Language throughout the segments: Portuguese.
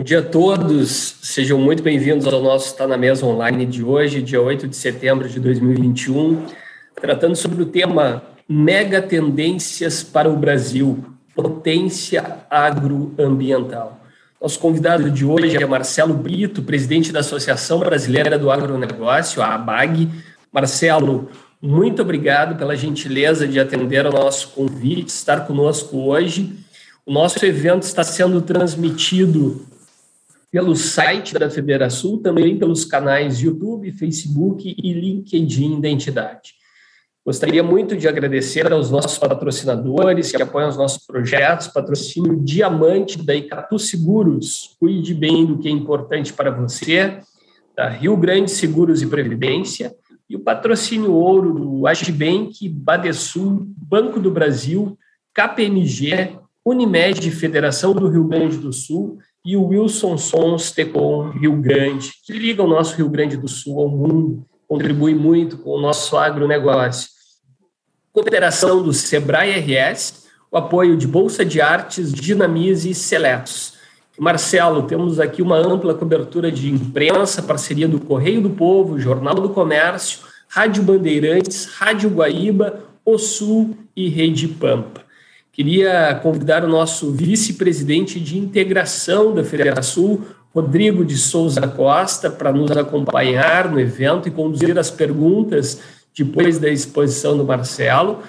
Bom dia a todos, sejam muito bem-vindos ao nosso Está na Mesa Online de hoje, dia 8 de setembro de 2021, tratando sobre o tema Mega Tendências para o Brasil, Potência Agroambiental. Nosso convidado de hoje é Marcelo Brito, presidente da Associação Brasileira do Agronegócio, a ABAG. Marcelo, muito obrigado pela gentileza de atender ao nosso convite, estar conosco hoje. O nosso evento está sendo transmitido pelo site da Federação, também pelos canais YouTube, Facebook e LinkedIn da entidade. Gostaria muito de agradecer aos nossos patrocinadores que apoiam os nossos projetos, patrocínio Diamante da Icatu Seguros, cuide bem do que é importante para você, da Rio Grande Seguros e Previdência, e o patrocínio ouro do Agibank, Badesul, Banco do Brasil, KPMG, Unimed, Federação do Rio Grande do Sul e o Wilson Sons Tecom Rio Grande, que liga o nosso Rio Grande do Sul ao mundo, contribui muito com o nosso agronegócio. Cooperação do Sebrae RS, o apoio de Bolsa de Artes, Dinamize e Seletos. Marcelo, temos aqui uma ampla cobertura de imprensa, parceria do Correio do Povo, Jornal do Comércio, Rádio Bandeirantes, Rádio Guaíba, O Sul e Rede Pampa. Queria convidar o nosso vice-presidente de integração da Federação, Rodrigo de Souza Costa, para nos acompanhar no evento e conduzir as perguntas depois da exposição do Marcelo.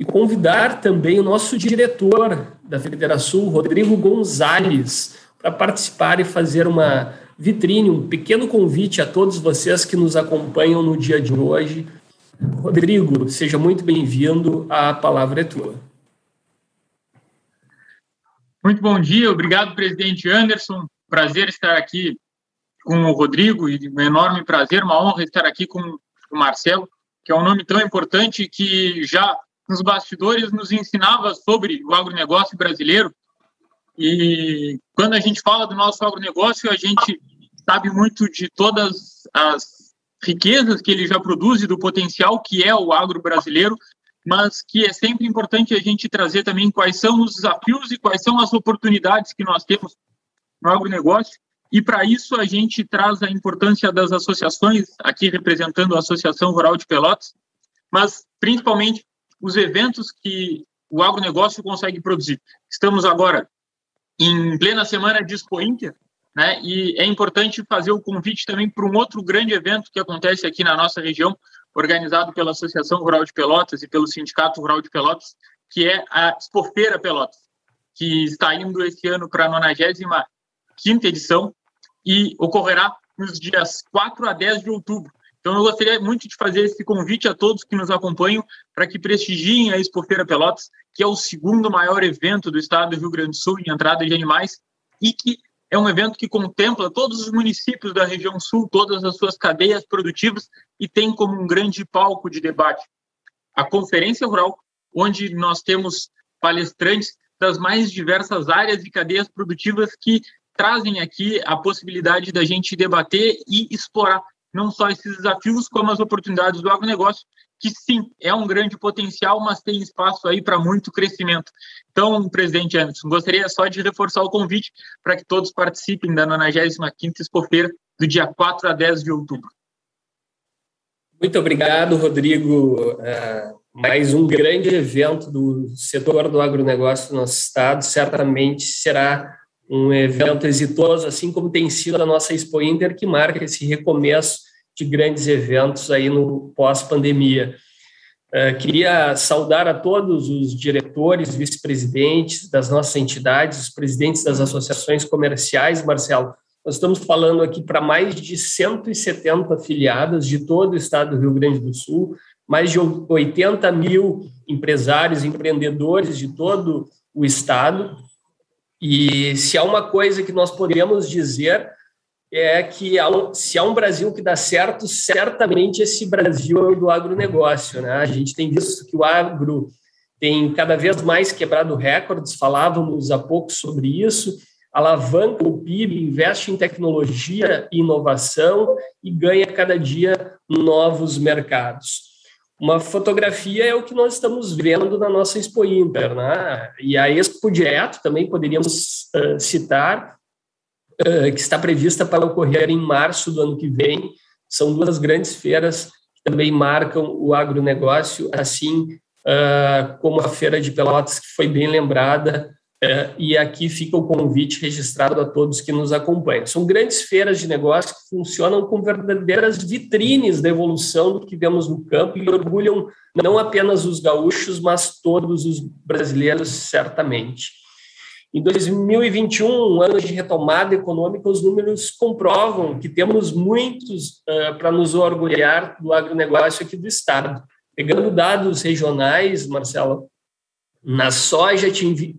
E convidar também o nosso diretor da Federação, Rodrigo Gonzalez, para participar e fazer uma vitrine, um pequeno convite a todos vocês que nos acompanham no dia de hoje. Rodrigo, seja muito bem-vindo. A palavra é tua. Muito bom dia, obrigado, presidente Anderson. Prazer estar aqui com o Rodrigo e um enorme prazer, uma honra estar aqui com o Marcelo, que é um nome tão importante que já nos bastidores nos ensinava sobre o agronegócio brasileiro. E quando a gente fala do nosso agronegócio, a gente sabe muito de todas as riquezas que ele já produz e do potencial que é o agro brasileiro, mas que é sempre importante a gente trazer também quais são os desafios e quais são as oportunidades que nós temos no agronegócio. E para isso a gente traz a importância das associações, aqui representando a Associação Rural de Pelotas, mas principalmente os eventos que o agronegócio consegue produzir. Estamos agora em plena semana de Expo Inter, né? E é importante fazer o convite também para um outro grande evento que acontece aqui na nossa região, organizado pela Associação Rural de Pelotas e pelo Sindicato Rural de Pelotas, que é a Expofeira Pelotas, que está indo esse ano para a 95 edição e ocorrerá nos dias 4 a 10 de outubro. Então, eu gostaria muito de fazer esse convite a todos que nos acompanham para que prestigiem a Expofeira Pelotas, que é o segundo maior evento do estado do Rio Grande do Sul em entrada de animais e que é um evento que contempla todos os municípios da região sul, todas as suas cadeias produtivas e tem como um grande palco de debate. A Conferência Rural, onde nós temos palestrantes das mais diversas áreas e cadeias produtivas que trazem aqui a possibilidade da gente debater e explorar não só esses desafios, como as oportunidades do agronegócio, que sim, é um grande potencial, mas tem espaço aí para muito crescimento. Então, presidente Anderson, gostaria só de reforçar o convite para que todos participem da 95ª Expofeira do dia 4 a 10 de outubro. Muito obrigado, Rodrigo. É, mais um grande evento do setor do agronegócio do nosso estado. Certamente será um evento exitoso, assim como tem sido a nossa Expo Inter, que marca esse recomeço de grandes eventos aí no pós-pandemia. Uh, queria saudar a todos os diretores, vice-presidentes das nossas entidades, os presidentes das associações comerciais, Marcelo. Nós estamos falando aqui para mais de 170 afiliadas de todo o estado do Rio Grande do Sul, mais de 80 mil empresários, empreendedores de todo o estado. E se há uma coisa que nós podemos dizer é que se há um Brasil que dá certo, certamente esse Brasil é o do agronegócio. Né? A gente tem visto que o agro tem cada vez mais quebrado recordes, falávamos há pouco sobre isso, alavanca o PIB, investe em tecnologia e inovação e ganha cada dia novos mercados. Uma fotografia é o que nós estamos vendo na nossa Expo Inter, né? E a Expo Direto também poderíamos uh, citar, que está prevista para ocorrer em março do ano que vem. São duas grandes feiras que também marcam o agronegócio, assim como a Feira de Pelotas, que foi bem lembrada, é, e aqui fica o convite registrado a todos que nos acompanham. São grandes feiras de negócios que funcionam como verdadeiras vitrines da evolução do que vemos no campo e orgulham não apenas os gaúchos, mas todos os brasileiros, certamente. Em 2021, um ano de retomada econômica, os números comprovam que temos muitos uh, para nos orgulhar do agronegócio aqui do Estado. Pegando dados regionais, Marcelo, na soja,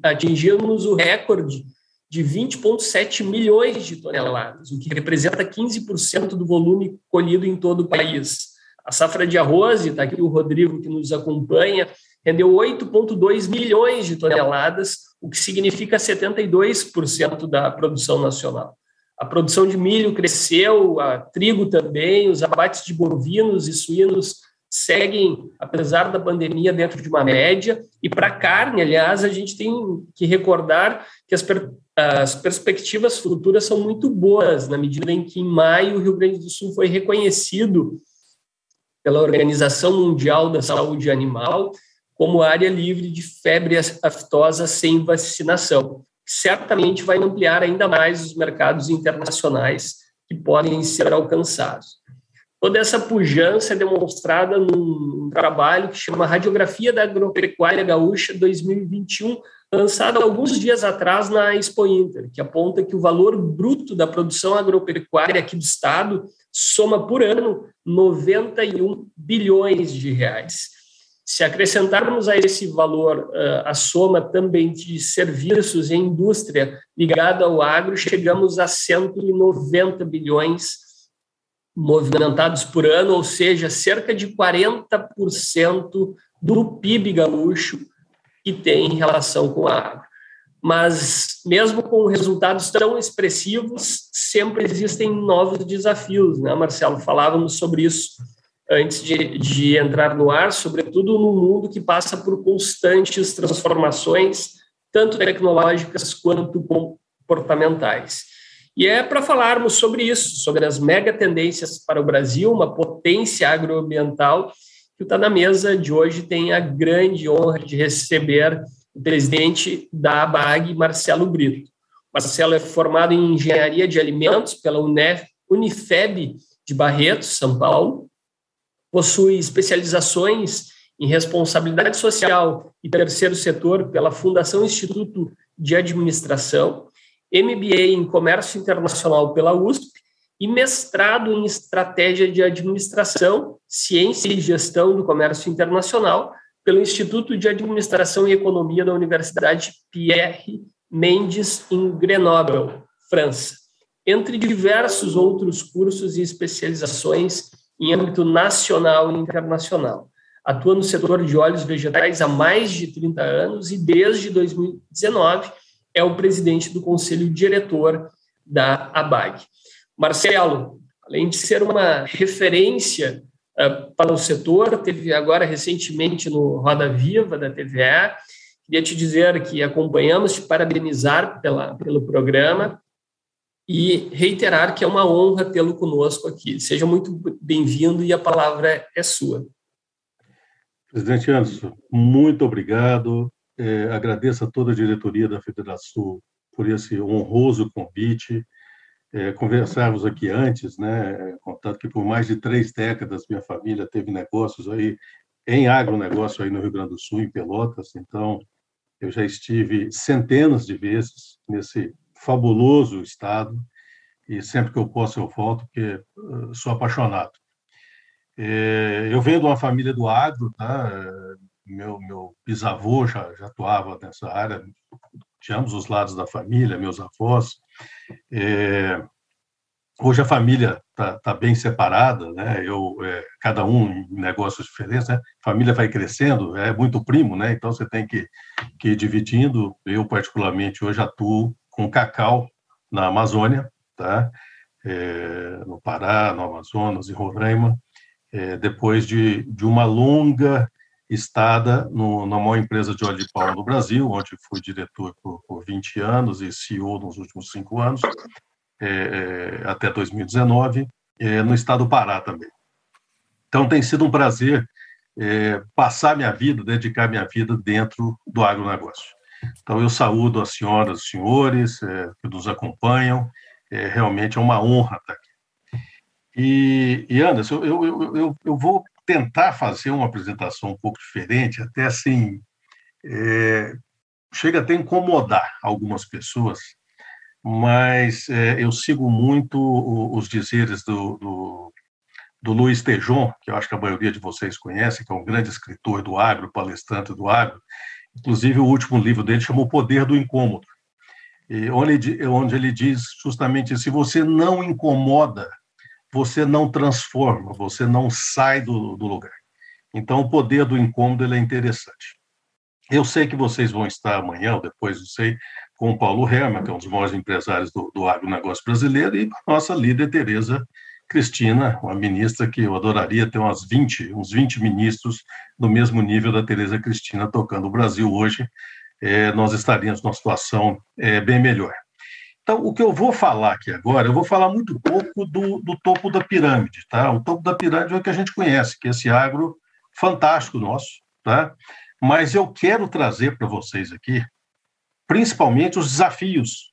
atingimos o recorde de 20,7 milhões de toneladas, o que representa 15% do volume colhido em todo o país. A safra de arroz, está aqui o Rodrigo que nos acompanha, rendeu 8,2 milhões de toneladas, o que significa 72% da produção nacional. A produção de milho cresceu, a trigo também, os abates de bovinos e suínos seguem, apesar da pandemia, dentro de uma média. E para carne, aliás, a gente tem que recordar que as, per as perspectivas futuras são muito boas, na medida em que, em maio, o Rio Grande do Sul foi reconhecido pela Organização Mundial da Saúde Animal como área livre de febre aftosa sem vacinação. Certamente vai ampliar ainda mais os mercados internacionais que podem ser alcançados. Toda essa pujança é demonstrada num trabalho que chama Radiografia da Agropecuária Gaúcha 2021, lançado alguns dias atrás na Expo Inter, que aponta que o valor bruto da produção agropecuária aqui do estado soma por ano 91 bilhões de reais. Se acrescentarmos a esse valor a soma também de serviços e indústria ligada ao agro, chegamos a 190 bilhões movimentados por ano, ou seja, cerca de 40% do PIB gaúcho que tem relação com a água. Mas, mesmo com resultados tão expressivos, sempre existem novos desafios, né, Marcelo? Falávamos sobre isso antes de, de entrar no ar, sobretudo num mundo que passa por constantes transformações, tanto tecnológicas quanto comportamentais. E é para falarmos sobre isso, sobre as mega tendências para o Brasil, uma potência agroambiental, que está na mesa de hoje tem a grande honra de receber o presidente da ABAG, Marcelo Brito. Marcelo é formado em Engenharia de Alimentos pela Unef, Unifeb de Barretos, São Paulo, possui especializações em responsabilidade social e terceiro setor pela Fundação Instituto de Administração, MBA em Comércio Internacional pela USP e mestrado em Estratégia de Administração, Ciência e Gestão do Comércio Internacional pelo Instituto de Administração e Economia da Universidade Pierre Mendes em Grenoble, França, entre diversos outros cursos e especializações em âmbito nacional e internacional. Atua no setor de óleos vegetais há mais de 30 anos e desde 2019 é o presidente do conselho diretor da ABAG. Marcelo, além de ser uma referência uh, para o setor, teve agora recentemente no Roda Viva da TVA, queria te dizer que acompanhamos, te parabenizar pela, pelo programa e reiterar que é uma honra tê-lo conosco aqui. Seja muito bem-vindo e a palavra é sua. Presidente Anderson, muito obrigado. É, agradeço a toda a diretoria da Federação por esse honroso convite. É, conversávamos aqui antes, né, contato que por mais de três décadas minha família teve negócios aí em agronegócio aí no Rio Grande do Sul, em Pelotas, então eu já estive centenas de vezes nesse fabuloso estado e sempre que eu posso eu volto porque sou apaixonado. É, eu venho de uma família do agro, tá? meu, meu bisavô já, já atuava nessa área, de ambos os lados da família, meus avós. É, hoje a família está tá bem separada, né? Eu, é, cada um em negócios diferentes, né? Família vai crescendo, é muito primo, né? Então você tem que, que ir dividindo. Eu, particularmente, hoje atuo com cacau na Amazônia, tá? É, no Pará, no Amazonas, em Roraima, é, depois de, de uma longa estada no, na maior empresa de óleo de palma do Brasil, onde fui diretor por, por 20 anos e CEO nos últimos cinco anos. é, até 2019, é, no estado do Pará também. Então, tem sido um prazer é, passar minha vida, dedicar minha vida dentro do agronegócio. Então, eu saúdo as senhoras e senhores é, que nos acompanham, é, realmente é uma honra estar aqui. E, e Anderson, eu, eu, eu, eu vou tentar fazer uma apresentação um pouco diferente, até assim, é, chega até incomodar algumas pessoas, mas é, eu sigo muito os dizeres do, do, do Luiz Tejon, que eu acho que a maioria de vocês conhece, que é um grande escritor do agro, palestrante do agro. Inclusive, o último livro dele chama O Poder do Incômodo, onde, onde ele diz justamente: se você não incomoda, você não transforma, você não sai do, do lugar. Então, o poder do incômodo é interessante. Eu sei que vocês vão estar amanhã, ou depois, não sei, com o Paulo Herman, que é um dos maiores empresários do, do agronegócio brasileiro, e nossa líder, Tereza Cristina, uma ministra que eu adoraria ter umas 20, uns 20 ministros no mesmo nível da Tereza Cristina tocando o Brasil hoje, é, nós estaríamos numa situação é, bem melhor. Então, o que eu vou falar aqui agora, eu vou falar muito pouco do, do topo da pirâmide, tá? O topo da pirâmide é o que a gente conhece, que é esse agro fantástico nosso, tá? Mas eu quero trazer para vocês aqui, principalmente os desafios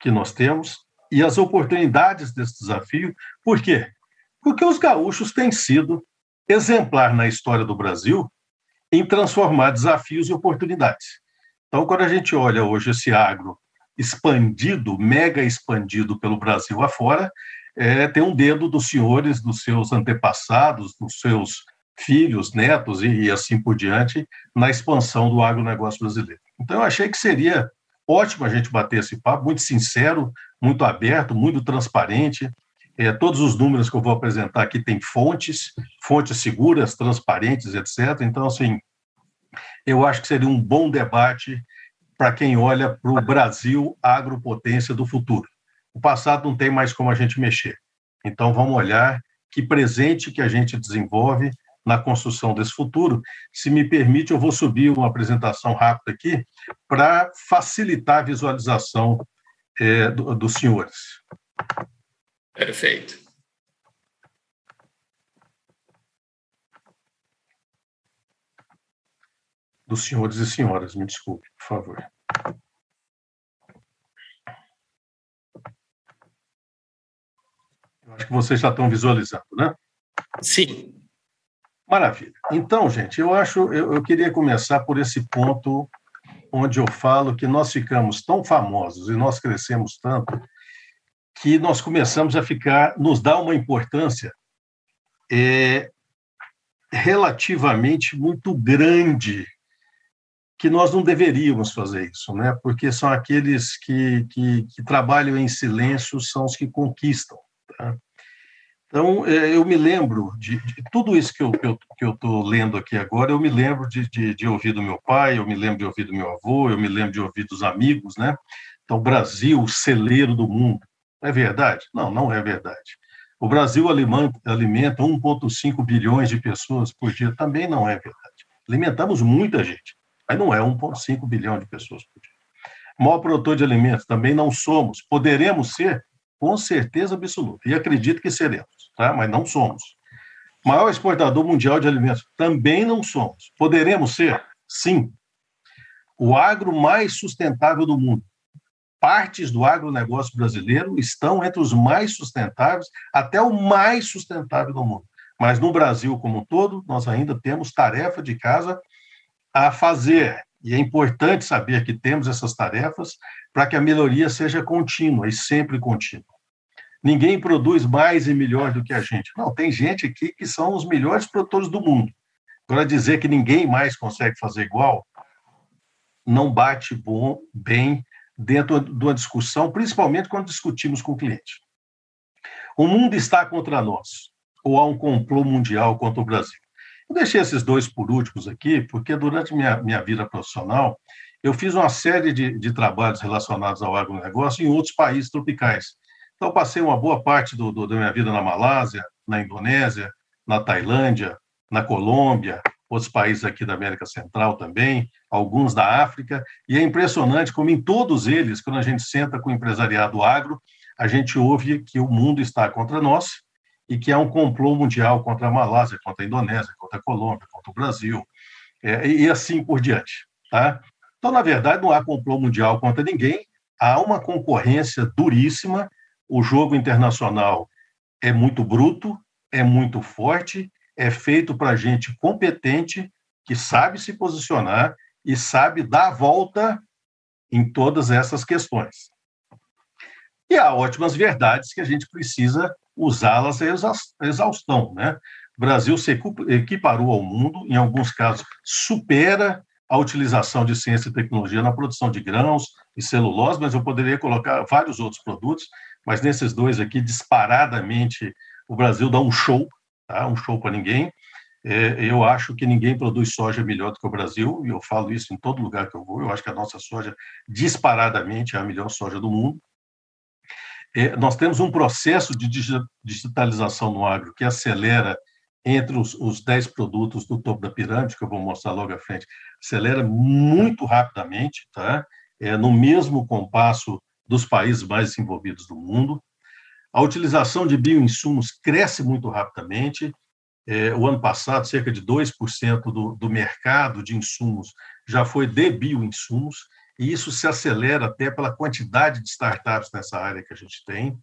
que nós temos e as oportunidades desse desafio. Por quê? Porque os gaúchos têm sido exemplar na história do Brasil em transformar desafios em oportunidades. Então, quando a gente olha hoje esse agro expandido, mega expandido pelo Brasil afora, é, tem um dedo dos senhores, dos seus antepassados, dos seus filhos, netos e, e assim por diante, na expansão do agronegócio brasileiro. Então, eu achei que seria ótimo a gente bater esse papo, muito sincero, muito aberto, muito transparente. É, todos os números que eu vou apresentar aqui têm fontes, fontes seguras, transparentes, etc. Então, assim, eu acho que seria um bom debate para quem olha para o Brasil agropotência do futuro. O passado não tem mais como a gente mexer. Então, vamos olhar que presente que a gente desenvolve na construção desse futuro. Se me permite, eu vou subir uma apresentação rápida aqui para facilitar a visualização é, do, dos senhores. Perfeito. Dos senhores e senhoras, me desculpe, por favor. Acho que vocês já estão visualizando, né? Sim. Maravilha. Então, gente, eu acho, eu, eu queria começar por esse ponto onde eu falo que nós ficamos tão famosos e nós crescemos tanto que nós começamos a ficar, nos dá uma importância é, relativamente muito grande que nós não deveríamos fazer isso, né? Porque são aqueles que, que, que trabalham em silêncio, são os que conquistam. Tá? Então, é, eu me lembro de, de tudo isso que eu estou que eu, que eu lendo aqui agora, eu me lembro de, de, de, ouvir do meu pai, eu me lembro de ouvir do meu avô, eu me lembro de ouvir dos amigos, né? Então, Brasil, o celeiro do mundo. É verdade? Não, não é verdade. O Brasil alimenta, alimenta 1,5 bilhões de pessoas por dia. Também não é verdade. Alimentamos muita gente, mas não é 1,5 bilhão de pessoas por dia. Maior produtor de alimentos, também não somos. Poderemos ser, com certeza absoluta, e acredito que seremos tá? mas não somos. Maior exportador mundial de alimentos, também não somos. Poderemos ser? Sim. O agro mais sustentável do mundo. Partes do agronegócio brasileiro estão entre os mais sustentáveis, até o mais sustentável do mundo. Mas no Brasil como um todo, nós ainda temos tarefa de casa a fazer. E é importante saber que temos essas tarefas para que a melhoria seja contínua e sempre contínua ninguém produz mais e melhor do que a gente. Não, tem gente aqui que são os melhores produtores do mundo. Agora, dizer que ninguém mais consegue fazer igual, não bate bom, bem dentro de uma discussão, principalmente quando discutimos com o cliente. O mundo está contra nós, ou há um complô mundial contra o Brasil. Eu deixei esses dois por últimos aqui, porque durante minha, minha vida profissional, eu fiz uma série de, de trabalhos relacionados ao agronegócio em outros países tropicais. Então, passei uma boa parte do, do, da minha vida na Malásia, na Indonésia, na Tailândia, na Colômbia, outros países aqui da América Central também, alguns da África, e é impressionante como em todos eles, quando a gente senta com o empresariado agro, a gente ouve que o mundo está contra nós e que há um complô mundial contra a Malásia, contra a Indonésia, contra a Colômbia, contra o Brasil, é, e assim por diante. Tá? Então, na verdade, não há complô mundial contra ninguém, há uma concorrência duríssima, o jogo internacional é muito bruto, é muito forte, é feito para gente competente, que sabe se posicionar e sabe dar a volta em todas essas questões. E há ótimas verdades que a gente precisa usá-las à exaustão. Né? O Brasil se equiparou ao mundo, em alguns casos, supera a utilização de ciência e tecnologia na produção de grãos e celulose, mas eu poderia colocar vários outros produtos, mas nesses dois aqui, disparadamente, o Brasil dá um show, tá? um show para ninguém. É, eu acho que ninguém produz soja melhor do que o Brasil, e eu falo isso em todo lugar que eu vou. Eu acho que a nossa soja, disparadamente, é a melhor soja do mundo. É, nós temos um processo de digitalização no agro que acelera entre os, os 10 produtos do topo da pirâmide, que eu vou mostrar logo à frente, acelera muito rapidamente, tá? é, no mesmo compasso dos países mais desenvolvidos do mundo. A utilização de bioinsumos cresce muito rapidamente. É, o ano passado, cerca de 2% do, do mercado de insumos já foi de bioinsumos, e isso se acelera até pela quantidade de startups nessa área que a gente tem.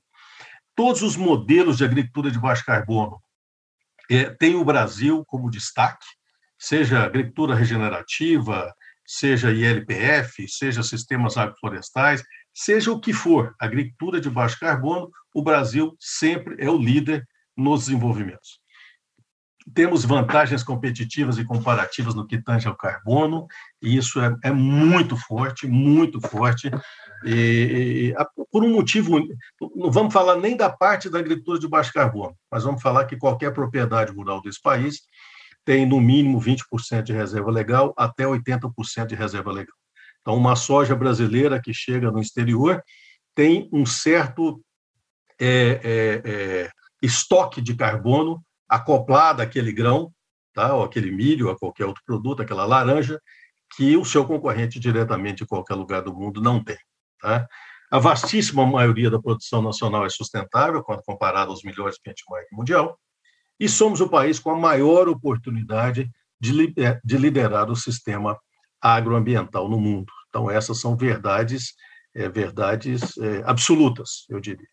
Todos os modelos de agricultura de baixo carbono é, tem o Brasil como destaque, seja agricultura regenerativa, seja ILPF, seja sistemas agroflorestais, seja o que for, agricultura de baixo carbono, o Brasil sempre é o líder nos desenvolvimentos. Temos vantagens competitivas e comparativas no que tange ao carbono, e isso é, é muito forte, muito forte. E, e, por um motivo, não vamos falar nem da parte da agricultura de baixo carbono, mas vamos falar que qualquer propriedade rural desse país tem no mínimo 20% de reserva legal até 80% de reserva legal. Então, uma soja brasileira que chega no exterior tem um certo é, é, é, estoque de carbono acoplado àquele grão, tá? ou aquele milho, a qualquer outro produto, aquela laranja, que o seu concorrente diretamente em qualquer lugar do mundo não tem. Tá? A vastíssima maioria da produção nacional é sustentável, quando comparada aos melhores benchmark mundial, e somos o país com a maior oportunidade de liderar o sistema agroambiental no mundo. Então, essas são verdades, é, verdades é, absolutas, eu diria.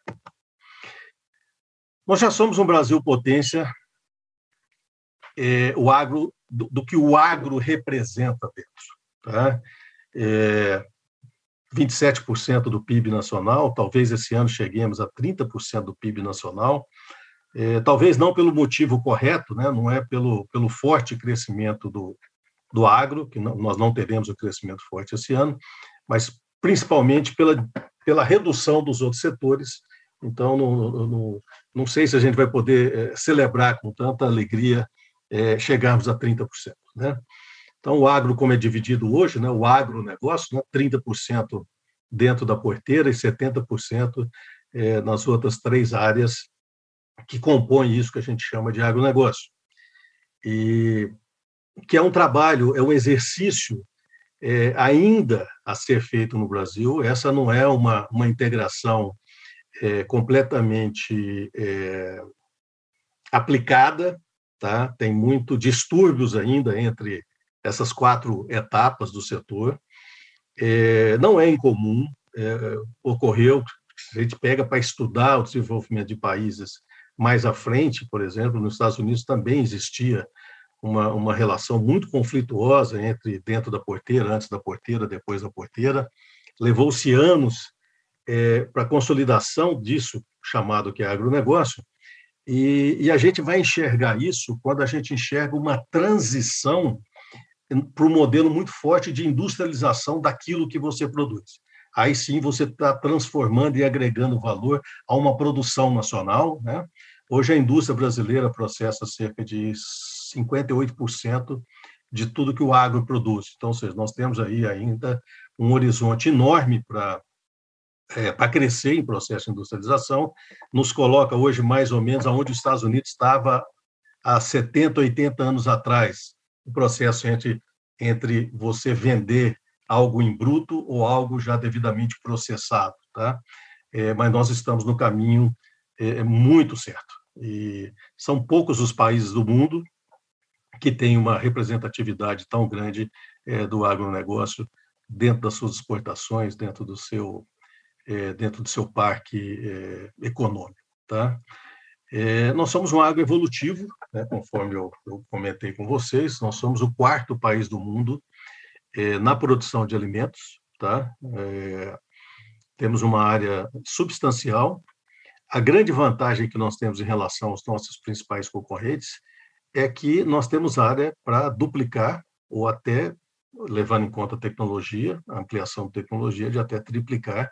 Nós já somos um Brasil potência, é, o agro, do, do, que o agro representa dentro. Tá? É, 27% do PIB nacional, talvez esse ano cheguemos a 30% do PIB nacional, é, talvez não pelo motivo correto, né, não é pelo, pelo forte crescimento do, do agro, que não, nós não teremos o crescimento forte esse ano, mas principalmente pela, pela redução dos outros setores. Então, não, não, não sei se a gente vai poder é, celebrar com tanta alegria é, chegarmos a 30%. Né? Então, o agro, como é dividido hoje, né, o agronegócio, né, 30% dentro da porteira e 70% é, nas outras três áreas que compõem isso que a gente chama de agronegócio. E que é um trabalho, é um exercício é, ainda a ser feito no Brasil. Essa não é uma, uma integração é, completamente é, aplicada, tá? tem muito distúrbios ainda entre essas quatro etapas do setor. É, não é incomum, é, ocorreu, se a gente pega para estudar o desenvolvimento de países mais à frente, por exemplo, nos Estados Unidos também existia uma, uma relação muito conflituosa entre dentro da porteira, antes da porteira, depois da porteira. Levou-se anos é, para a consolidação disso, chamado que é agronegócio, e, e a gente vai enxergar isso quando a gente enxerga uma transição para um modelo muito forte de industrialização daquilo que você produz. Aí sim você está transformando e agregando valor a uma produção nacional. Né? Hoje a indústria brasileira processa cerca de 58% de tudo que o agro produz. Então, seja, nós temos aí ainda um horizonte enorme para é, para crescer em processo de industrialização, nos coloca hoje mais ou menos aonde os Estados Unidos estava há 70, 80 anos atrás, o processo entre, entre você vender algo em bruto ou algo já devidamente processado. Tá? é, mas nós estamos no caminho é, muito certo. E são poucos os países do mundo que têm uma representatividade tão grande é, do agronegócio dentro das suas exportações, dentro do seu, é, dentro do seu parque é, econômico. Tá? É, nós somos um agro evolutivo, né, conforme eu, eu, comentei com vocês, nós somos o quarto país do mundo é, na produção de alimentos. Tá? É, temos uma área substancial. A grande vantagem que nós temos em relação aos nossos principais concorrentes é que nós temos área para duplicar ou até, levando em conta a tecnologia, a ampliação de tecnologia, de até triplicar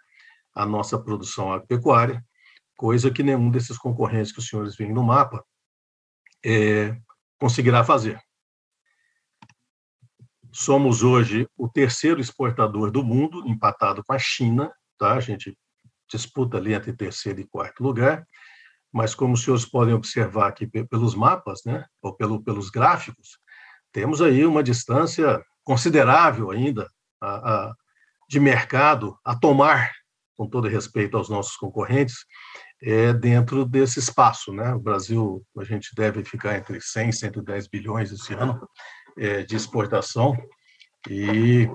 a nossa produção agropecuária, coisa que nenhum desses concorrentes que os senhores veem no mapa é, conseguirá fazer. Somos hoje o terceiro exportador do mundo, empatado com a China, tá? A gente disputa ali entre terceiro e quarto lugar, mas como os senhores podem observar aqui pelos mapas, né, ou pelo, pelos gráficos, temos aí uma distância considerável ainda a, a, de mercado a tomar, com todo respeito aos nossos concorrentes, é, dentro desse espaço. Né? O Brasil, a gente deve ficar entre 100 e 110 bilhões esse ano é, de exportação, e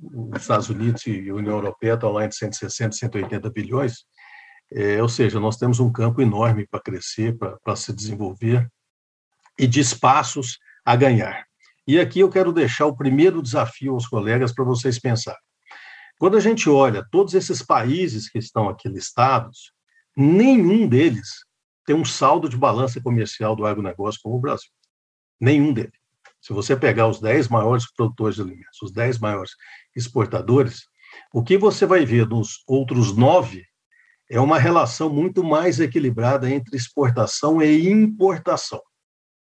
os Estados Unidos e a União Europeia estão lá entre 160 e 180 bilhões, é, ou seja, nós temos um campo enorme para crescer, para se desenvolver e de espaços a ganhar. E aqui eu quero deixar o primeiro desafio aos colegas para vocês pensarem. Quando a gente olha todos esses países que estão aqui listados, nenhum deles tem um saldo de balança comercial do agronegócio como o Brasil. Nenhum deles. Se você pegar os 10 maiores produtores de alimentos, os 10 maiores exportadores, o que você vai ver dos outros nove é uma relação muito mais equilibrada entre exportação e importação.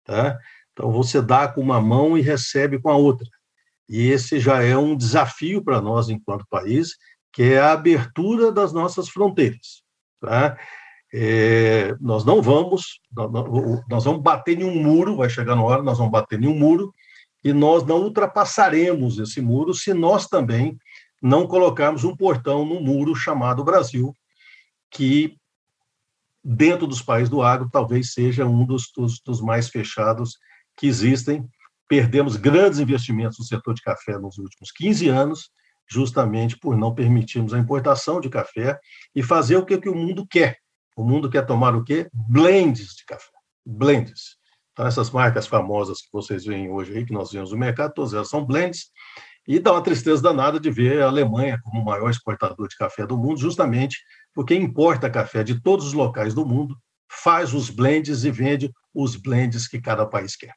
Tá? Então, você dá com uma mão e recebe com a outra. E esse já é um desafio para nós, enquanto país, que é a abertura das nossas fronteiras. Tá? É, nós não vamos, nós vamos bater em um muro, vai chegar na hora, nós vamos bater em um muro, e nós não ultrapassaremos esse muro se nós também não colocarmos um portão no muro chamado Brasil, que dentro dos países do agro talvez seja um dos, dos, dos mais fechados que existem. Perdemos grandes investimentos no setor de café nos últimos 15 anos, justamente por não permitirmos a importação de café e fazer o que, que o mundo quer. O mundo quer tomar o quê? Blends de café. Blends. Então, essas marcas famosas que vocês veem hoje aí, que nós vemos no mercado, todas elas são blends, e dá uma tristeza danada de ver a Alemanha como o maior exportador de café do mundo, justamente porque importa café de todos os locais do mundo, faz os blends e vende os blends que cada país quer.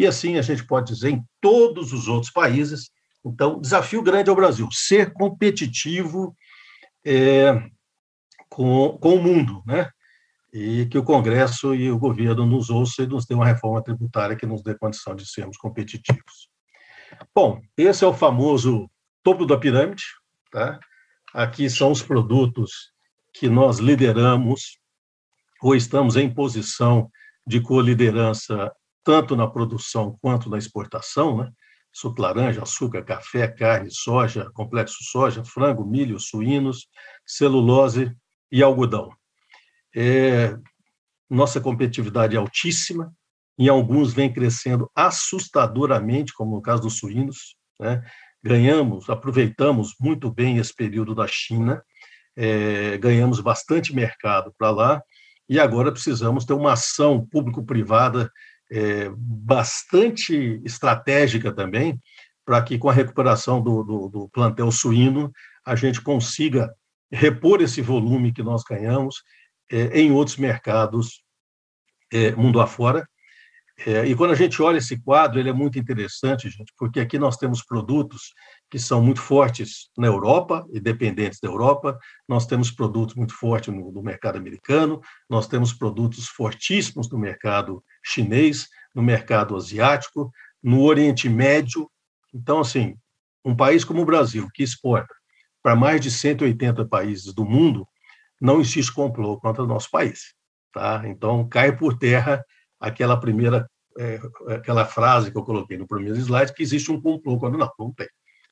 E assim a gente pode dizer em todos os outros países. Então, desafio grande ao Brasil, ser competitivo é, com, com o mundo, né? E que o Congresso e o governo nos ouçam e nos dê uma reforma tributária que nos dê condição de sermos competitivos. Bom, esse é o famoso topo da pirâmide, tá? Aqui são os produtos que nós lideramos ou estamos em posição de co-liderança tanto na produção quanto na exportação, né? suco laranja, açúcar, café, carne, soja, complexo soja, frango, milho, suínos, celulose e algodão. É, nossa competitividade é altíssima, em alguns vem crescendo assustadoramente, como no caso dos suínos. Né? Ganhamos, aproveitamos muito bem esse período da China, é, ganhamos bastante mercado para lá e agora precisamos ter uma ação público-privada é, bastante estratégica também para que, com a recuperação do, do, do, plantel suíno, a gente consiga repor esse volume que nós ganhamos é, em outros mercados é, mundo afora. É, e quando a gente olha esse quadro, ele é muito interessante, gente, porque aqui nós temos produtos que são muito fortes na Europa e dependentes da Europa, nós temos produtos muito fortes no, no mercado americano, nós temos produtos fortíssimos no mercado chinês, no mercado asiático, no Oriente Médio. Então, assim, um país como o Brasil, que exporta para mais de 180 países do mundo, não existe complô contra o nosso país. Tá? Então, cai por terra aquela primeira, é, aquela frase que eu coloquei no primeiro slide, que existe um complô, quando não, não tem.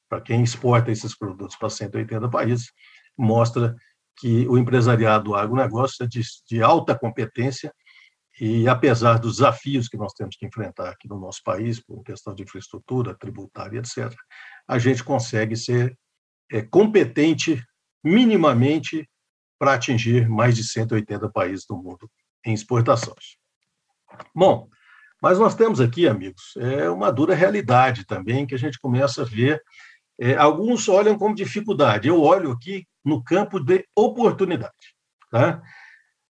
Para quem exporta esses produtos para 180 países, mostra que o empresariado do agronegócio é de, de alta competência e, apesar dos desafios que nós temos que enfrentar aqui no nosso país, por questão de infraestrutura, tributária, etc., a gente consegue ser é, competente minimamente para atingir mais de 180 países do mundo em exportações. Bom, mas nós temos aqui, amigos, é uma dura realidade também que a gente começa a ver. É, alguns olham como dificuldade, eu olho aqui no campo de oportunidade. Tá?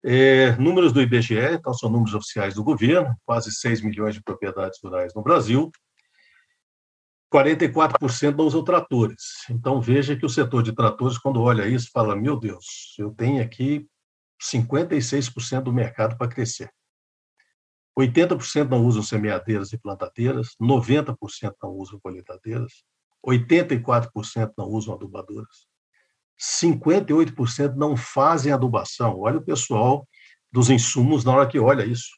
É, números do IBGE, então são números oficiais do governo, quase 6 milhões de propriedades rurais no Brasil, 44% não usam tratores. Então veja que o setor de tratores, quando olha isso, fala: meu Deus, eu tenho aqui 56% do mercado para crescer. 80% não usam semeadeiras e plantadeiras, 90% não usam colheitadeiras, 84% não usam adubadoras, 58% não fazem adubação. Olha o pessoal dos insumos na hora que olha isso.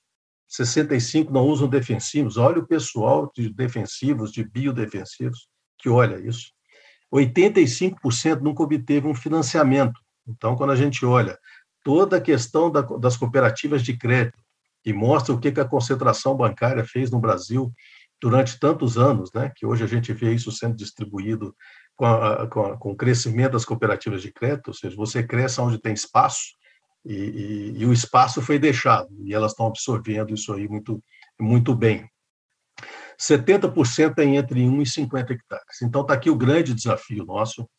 65% não usam defensivos. Olha o pessoal de defensivos, de biodefensivos, que olha isso. 85% nunca obteve um financiamento. Então, quando a gente olha toda a questão das cooperativas de crédito, e mostra o que a concentração bancária fez no Brasil durante tantos anos, né, que hoje a gente vê isso sendo distribuído com, a, com, a, com o crescimento das cooperativas de crédito, ou seja, você cresce onde tem espaço, e, e, e o espaço foi deixado, e elas estão absorvendo isso aí muito, muito bem. 70% tem entre 1 e 50 hectares. Então, está aqui o grande desafio nosso,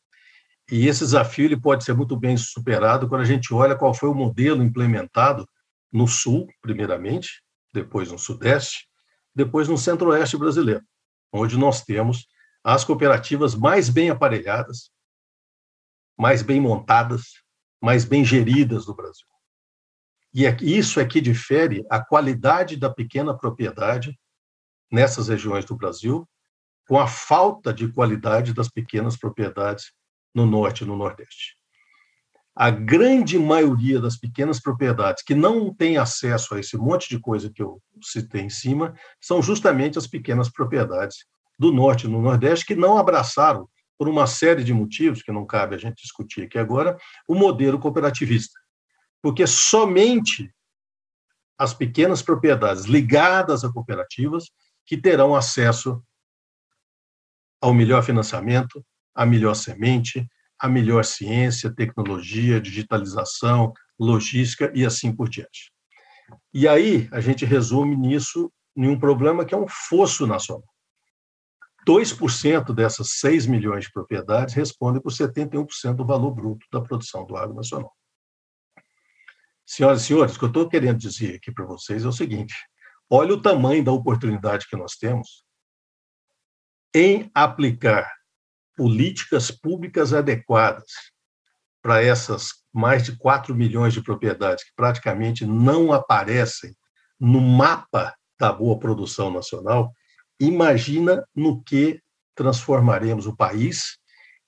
e esse desafio ele pode ser muito bem superado quando a gente olha qual foi o modelo implementado no Sul, primeiramente, depois no Sudeste, depois no Centro-Oeste brasileiro, onde nós temos as cooperativas mais bem aparelhadas, mais bem montadas, mais bem geridas do Brasil. E é isso é que difere a qualidade da pequena propriedade nessas regiões do Brasil com a falta de qualidade das pequenas propriedades no Norte e no Nordeste a grande maioria das pequenas propriedades que não têm acesso a esse monte de coisa que eu citei em cima são justamente as pequenas propriedades do Norte e do Nordeste que não abraçaram, por uma série de motivos que não cabe a gente discutir aqui agora, o modelo cooperativista. Porque somente as pequenas propriedades ligadas a cooperativas que terão acesso ao melhor financiamento, à melhor semente, a melhor ciência, tecnologia, digitalização, logística e assim por diante. E aí a gente resume nisso em um problema que é um fosso nacional. 2% dessas 6 milhões de propriedades respondem por 71% do valor bruto da produção do agro nacional. Senhoras e senhores, o que eu estou querendo dizer aqui para vocês é o seguinte: olha o tamanho da oportunidade que nós temos em aplicar políticas públicas adequadas para essas mais de 4 milhões de propriedades que praticamente não aparecem no mapa da boa produção nacional, imagina no que transformaremos o país,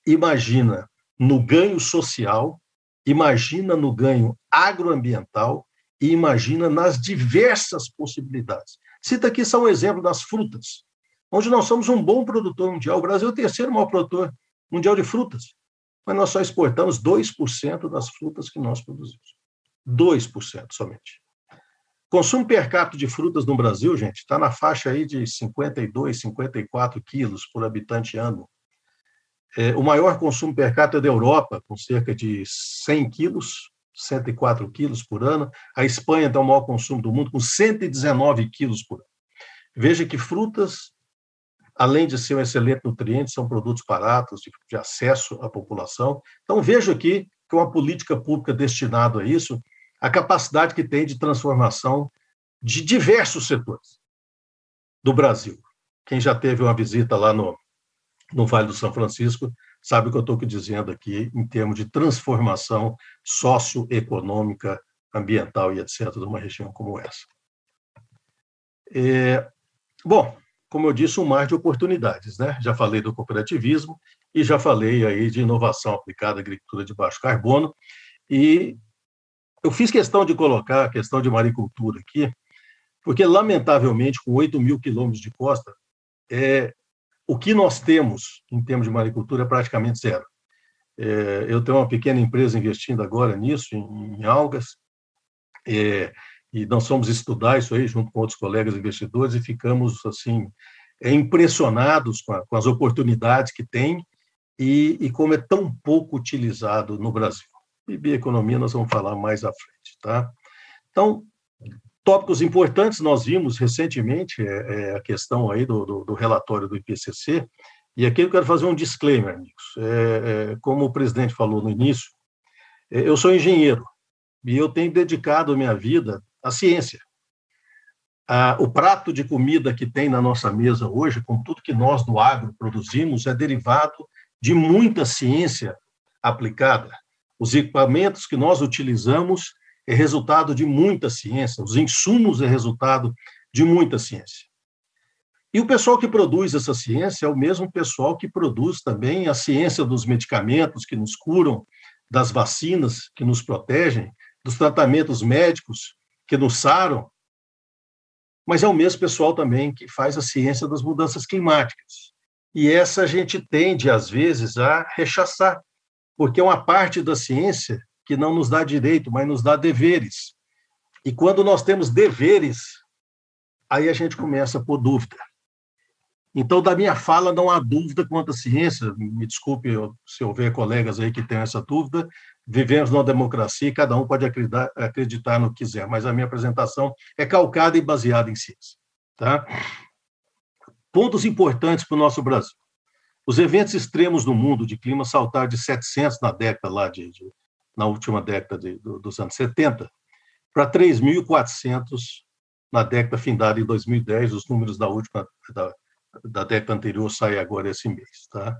imagina no ganho social, imagina no ganho agroambiental e imagina nas diversas possibilidades. Cita aqui só um exemplo das frutas onde nós somos um bom produtor mundial. O Brasil é o terceiro maior produtor mundial de frutas, mas nós só exportamos 2% das frutas que nós produzimos. 2% somente. Consumo per capita de frutas no Brasil, gente, está na faixa aí de 52, 54 quilos por habitante ano. É, o maior consumo per capita é da Europa, com cerca de 100 quilos, 104 quilos por ano. A Espanha tem o maior consumo do mundo, com 119 quilos por ano. Veja que frutas além de ser um excelente nutriente, são produtos baratos, de, de acesso à população. Então, vejo aqui que uma política pública destinada a isso, a capacidade que tem de transformação de diversos setores do Brasil. Quem já teve uma visita lá no, no Vale do São Francisco sabe o que eu estou dizendo aqui em termos de transformação socioeconômica, ambiental e etc., de uma região como essa. É, bom, como eu disse, um mar de oportunidades. Né? Já falei do cooperativismo e já falei aí de inovação aplicada à agricultura de baixo carbono. E eu fiz questão de colocar a questão de maricultura aqui, porque, lamentavelmente, com 8 mil quilômetros de costa, é, o que nós temos em termos de maricultura é praticamente zero. É, eu tenho uma pequena empresa investindo agora nisso, em, em algas, é, e nós fomos estudar isso aí junto com outros colegas investidores e ficamos assim é, impressionados com, a, com as oportunidades que tem e, e, como é tão pouco utilizado no Brasil. E bioeconomia nós vamos falar mais à frente, tá? Então, tópicos importantes nós vimos recentemente é, é a questão aí do, do, do, relatório do IPCC e aqui eu quero fazer um disclaimer, amigos. É, é, como o presidente falou no início, é, eu sou engenheiro e eu tenho dedicado minha vida à ciência. Ah, o prato de comida que tem na nossa mesa hoje, com tudo que nós do agro produzimos, é derivado de muita ciência aplicada. Os equipamentos que nós utilizamos é resultado de muita ciência, os insumos é resultado de muita ciência. E o pessoal que produz essa ciência é o mesmo pessoal que produz também a ciência dos medicamentos que nos curam, das vacinas que nos protegem, dos tratamentos médicos que nos saram, mas é o mesmo pessoal também que faz a ciência das mudanças climáticas. E essa a gente tende, às vezes, a rechaçar, porque é uma parte da ciência que não nos dá direito, mas nos dá deveres. E quando nós temos deveres, aí a gente começa a pôr dúvida. Então, da minha fala, não há dúvida quanto à ciência. Me desculpe se houver colegas aí que têm essa dúvida. Vivemos numa democracia e cada um pode acreditar, acreditar no que quiser, mas a minha apresentação é calcada e baseada em ciência. Tá? Pontos importantes para o nosso Brasil. Os eventos extremos no mundo de clima saltaram de 700 na década lá de, de na última década de, do, dos anos 70 para 3.400 na década findada em 2010. Os números da última da, da década anterior saem agora esse mês. Tá?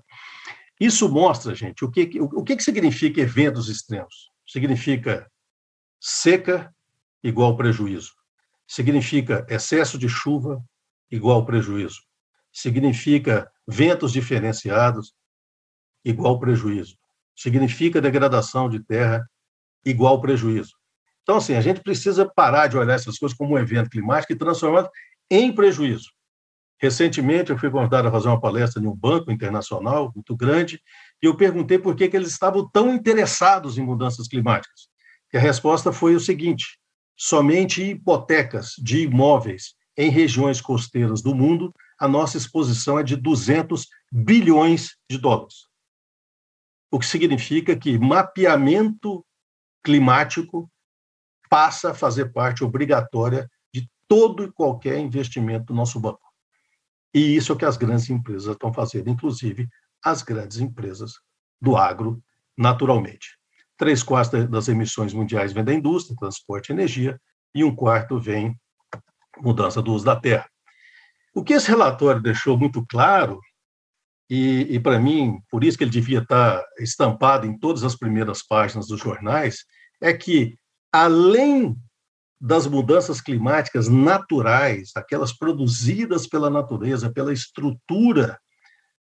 Isso mostra, gente, o que, o, o que, que significa eventos extremos. Significa seca igual prejuízo. Significa excesso de chuva igual prejuízo. Significa ventos diferenciados igual prejuízo. Significa degradação de terra igual prejuízo. Então, assim, a gente precisa parar de olhar essas coisas como um evento climático e transformar em prejuízo. Recentemente, eu fui convidado a fazer uma palestra em um banco internacional muito grande e eu perguntei por que, que eles estavam tão interessados em mudanças climáticas. E a resposta foi o seguinte: somente hipotecas de imóveis em regiões costeiras do mundo, a nossa exposição é de 200 bilhões de dólares. O que significa que mapeamento climático passa a fazer parte obrigatória de todo e qualquer investimento do nosso banco. E isso é o que as grandes empresas estão fazendo, inclusive as grandes empresas do agro, naturalmente. Três quartos das emissões mundiais vêm da indústria, transporte e energia, e um quarto vem mudança do uso da terra. O que esse relatório deixou muito claro, e, e para mim, por isso que ele devia estar estampado em todas as primeiras páginas dos jornais, é que, além das mudanças climáticas naturais, aquelas produzidas pela natureza, pela estrutura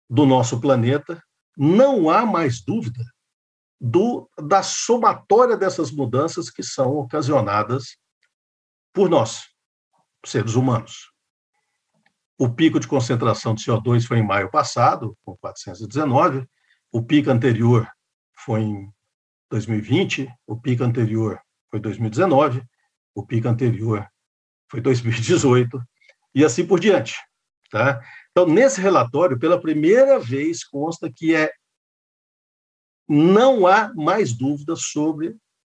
do nosso planeta, não há mais dúvida do, da somatória dessas mudanças que são ocasionadas por nós, seres humanos. O pico de concentração de CO2 foi em maio passado, com 419, o pico anterior foi em 2020, o pico anterior foi 2019, o pico anterior foi 2018, e assim por diante. Tá? Então, nesse relatório, pela primeira vez, consta que é não há mais dúvidas sobre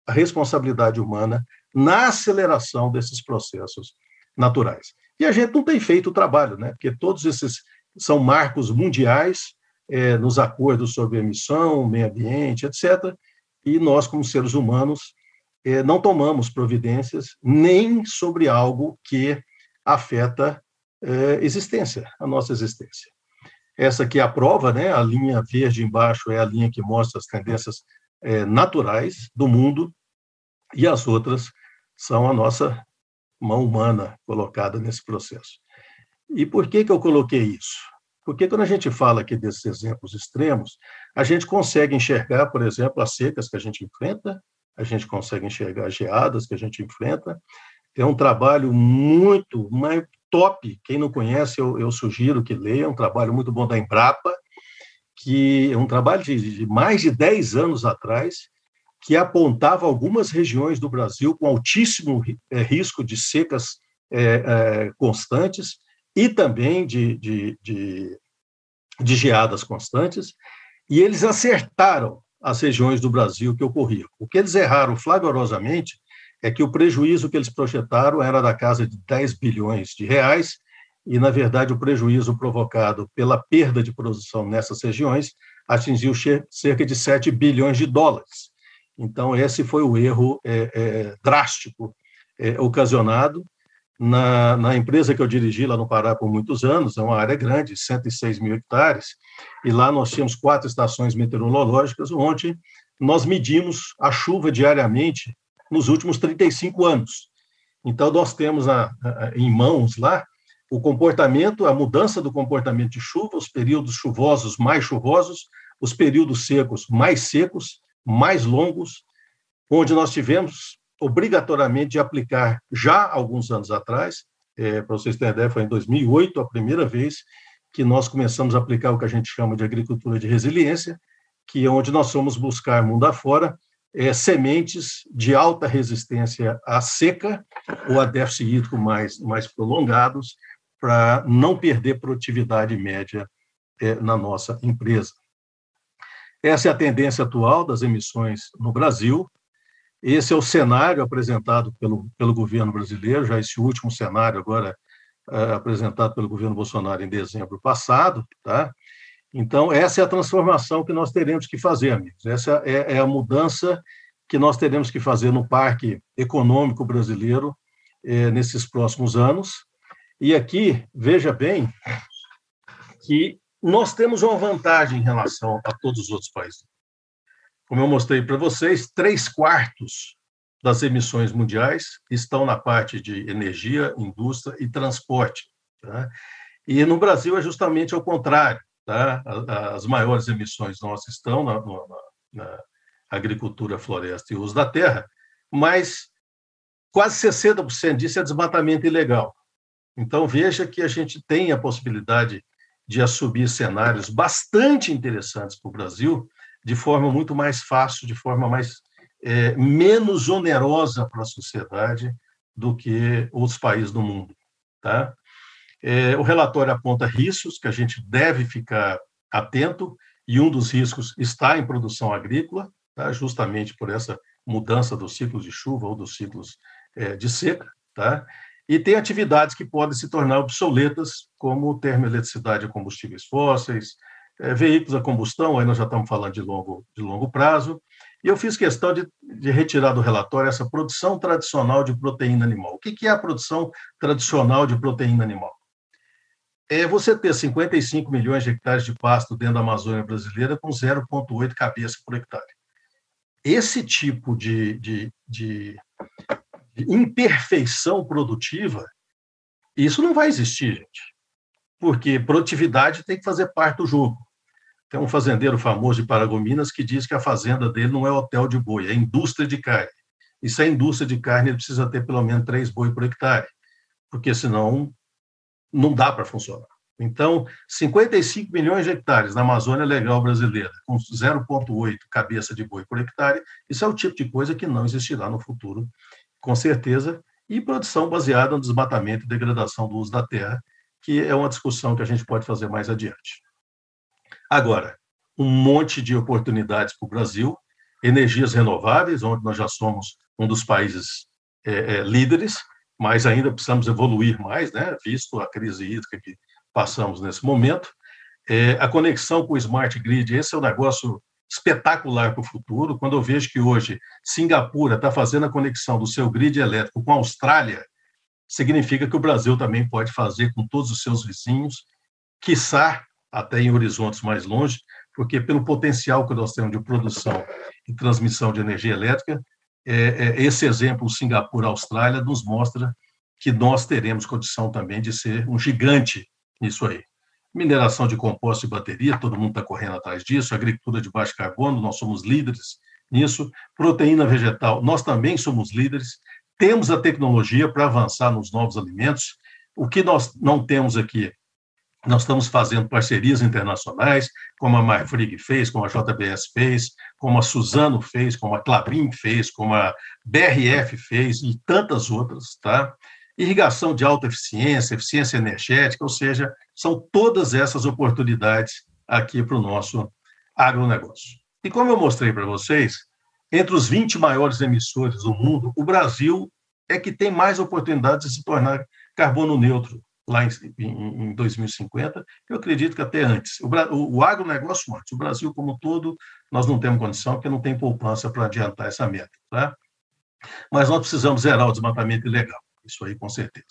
a responsabilidade humana na aceleração desses processos naturais. E a gente não tem feito o trabalho, né? porque todos esses são marcos mundiais é, nos acordos sobre emissão, meio ambiente, etc. E nós, como seres humanos, é, não tomamos providências nem sobre algo que afeta é, existência, a nossa existência. Essa aqui é a prova, né? A linha verde embaixo é a linha que mostra as tendências é, naturais do mundo e as outras são a nossa mão humana colocada nesse processo. E por que que eu coloquei isso? Porque quando a gente fala aqui desses exemplos extremos, a gente consegue enxergar, por exemplo, as secas que a gente enfrenta, a gente consegue enxergar as geadas que a gente enfrenta. É um trabalho muito, top. Quem não conhece, eu, eu sugiro que leia. É um trabalho muito bom da Embrapa, que um trabalho de, de mais de 10 anos atrás, que apontava algumas regiões do Brasil com altíssimo é, risco de secas é, é, constantes e também de, de, de, de geadas constantes, e eles acertaram as regiões do Brasil que ocorriam. O que eles erraram flagrosamente é que o prejuízo que eles projetaram era da casa de 10 bilhões de reais, e, na verdade, o prejuízo provocado pela perda de produção nessas regiões atingiu cerca de 7 bilhões de dólares. Então, esse foi o erro é, é, drástico é, ocasionado na, na, empresa que eu dirigi lá no Pará por muitos anos, é uma área grande, 106 mil hectares, e lá nós tínhamos quatro estações meteorológicas, onde nós medimos a chuva diariamente nos últimos 35 anos. Então, nós temos a, a, em mãos lá o comportamento, a mudança do comportamento de chuva, os períodos chuvosos mais chuvosos, os períodos secos mais secos, mais longos, onde nós tivemos obrigatoriamente de aplicar já alguns anos atrás, é, para vocês terem ideia, foi em 2008 a primeira vez que nós começamos a aplicar o que a gente chama de agricultura de resiliência, que é onde nós fomos buscar mundo afora é, sementes de alta resistência à seca ou a déficit hídrico mais, mais prolongados, para não perder produtividade média é, na nossa empresa. Essa é a tendência atual das emissões no Brasil. Esse é o cenário apresentado pelo, pelo governo brasileiro, já esse último cenário agora é, apresentado pelo governo Bolsonaro em dezembro passado, tá? Então, essa é a transformação que nós teremos que fazer, amigos. Essa é, é a mudança que nós teremos que fazer no parque econômico brasileiro é, nesses próximos anos. E aqui, veja bem, que nós temos uma vantagem em relação a todos os outros países. Como eu mostrei para vocês, três quartos das emissões mundiais estão na parte de energia, indústria e transporte. Tá? E no Brasil é justamente ao contrário. Tá? As maiores emissões nossas estão na, na, na agricultura, floresta e uso da terra, mas quase 60% disso é desmatamento ilegal. Então, veja que a gente tem a possibilidade de assumir cenários bastante interessantes para o Brasil, de forma muito mais fácil, de forma mais é, menos onerosa para a sociedade do que outros países do mundo. Tá? É, o relatório aponta riscos que a gente deve ficar atento, e um dos riscos está em produção agrícola, tá? justamente por essa mudança dos ciclos de chuva ou dos ciclos é, de seca. Tá? E tem atividades que podem se tornar obsoletas, como termoeletricidade a combustíveis fósseis, é, veículos a combustão, aí nós já estamos falando de longo, de longo prazo. E eu fiz questão de, de retirar do relatório essa produção tradicional de proteína animal. O que, que é a produção tradicional de proteína animal? É você ter 55 milhões de hectares de pasto dentro da Amazônia brasileira com 0,8 cabeças por hectare. Esse tipo de, de, de imperfeição produtiva, isso não vai existir, gente. Porque produtividade tem que fazer parte do jogo. Tem um fazendeiro famoso de Paragominas que diz que a fazenda dele não é hotel de boi, é indústria de carne. E se é indústria de carne, ele precisa ter pelo menos três boi por hectare, porque senão não dá para funcionar. Então, 55 milhões de hectares na Amazônia Legal brasileira, com 0,8 cabeça de boi por hectare, isso é o tipo de coisa que não existirá no futuro com certeza, e produção baseada no desmatamento e degradação do uso da terra, que é uma discussão que a gente pode fazer mais adiante. Agora, um monte de oportunidades para o Brasil, energias renováveis, onde nós já somos um dos países é, é, líderes, mas ainda precisamos evoluir mais, né, visto a crise hídrica que passamos nesse momento. É, a conexão com o smart grid, esse é um negócio espetacular para o futuro. Quando eu vejo que hoje Singapura está fazendo a conexão do seu grid elétrico com a Austrália, significa que o Brasil também pode fazer com todos os seus vizinhos, quiçá até em horizontes mais longe, porque pelo potencial que nós temos de produção e transmissão de energia elétrica, é, é, esse exemplo Singapura-Austrália nos mostra que nós teremos condição também de ser um gigante nisso aí mineração de composto e bateria, todo mundo está correndo atrás disso, agricultura de baixo carbono, nós somos líderes nisso, proteína vegetal, nós também somos líderes, temos a tecnologia para avançar nos novos alimentos, o que nós não temos aqui nós estamos fazendo parcerias internacionais, como a Marfrig fez, como a JBS fez, como a Suzano fez, como a Clabin fez, como a BRF fez e tantas outras, tá? Irrigação de alta eficiência, eficiência energética, ou seja, são todas essas oportunidades aqui para o nosso agronegócio. E como eu mostrei para vocês, entre os 20 maiores emissores do mundo, o Brasil é que tem mais oportunidades de se tornar carbono neutro lá em, em, em 2050, eu acredito que até antes. O, o, o agronegócio antes, o Brasil como todo, nós não temos condição, porque não tem poupança para adiantar essa meta. Tá? Mas nós precisamos zerar o desmatamento ilegal, isso aí com certeza.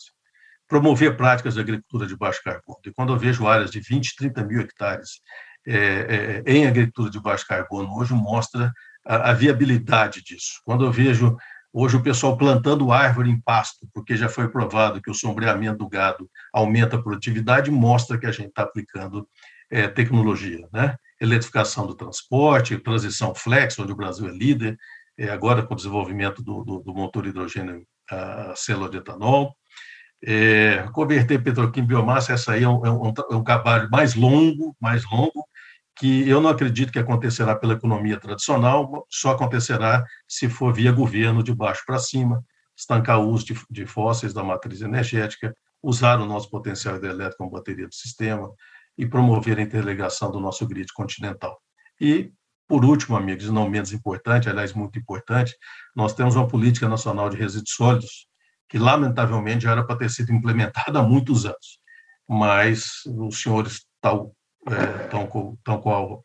Promover práticas de agricultura de baixo carbono. E quando eu vejo áreas de 20, 30 mil hectares é, é, em agricultura de baixo carbono, hoje mostra a, a viabilidade disso. Quando eu vejo Hoje o pessoal plantando árvore em pasto, porque já foi provado que o sombreamento do gado aumenta a produtividade, mostra que a gente está aplicando é, tecnologia, né? Eletrificação do transporte, transição flex, onde o Brasil é líder, é, agora com o desenvolvimento do, do, do motor hidrogênio a célula de etanol. É, converter petroquímica em biomassa, essa aí é um, é um, é um trabalho mais longo, mais longo, que eu não acredito que acontecerá pela economia tradicional, só acontecerá se for via governo de baixo para cima, estancar o uso de, de fósseis da matriz energética, usar o nosso potencial hidrelétrico como bateria do sistema e promover a interligação do nosso grid continental. E, por último, amigos, e não menos importante, aliás, muito importante, nós temos uma política nacional de resíduos sólidos, que, lamentavelmente, já era para ter sido implementada há muitos anos. Mas os senhores, tal é, tão, tão qual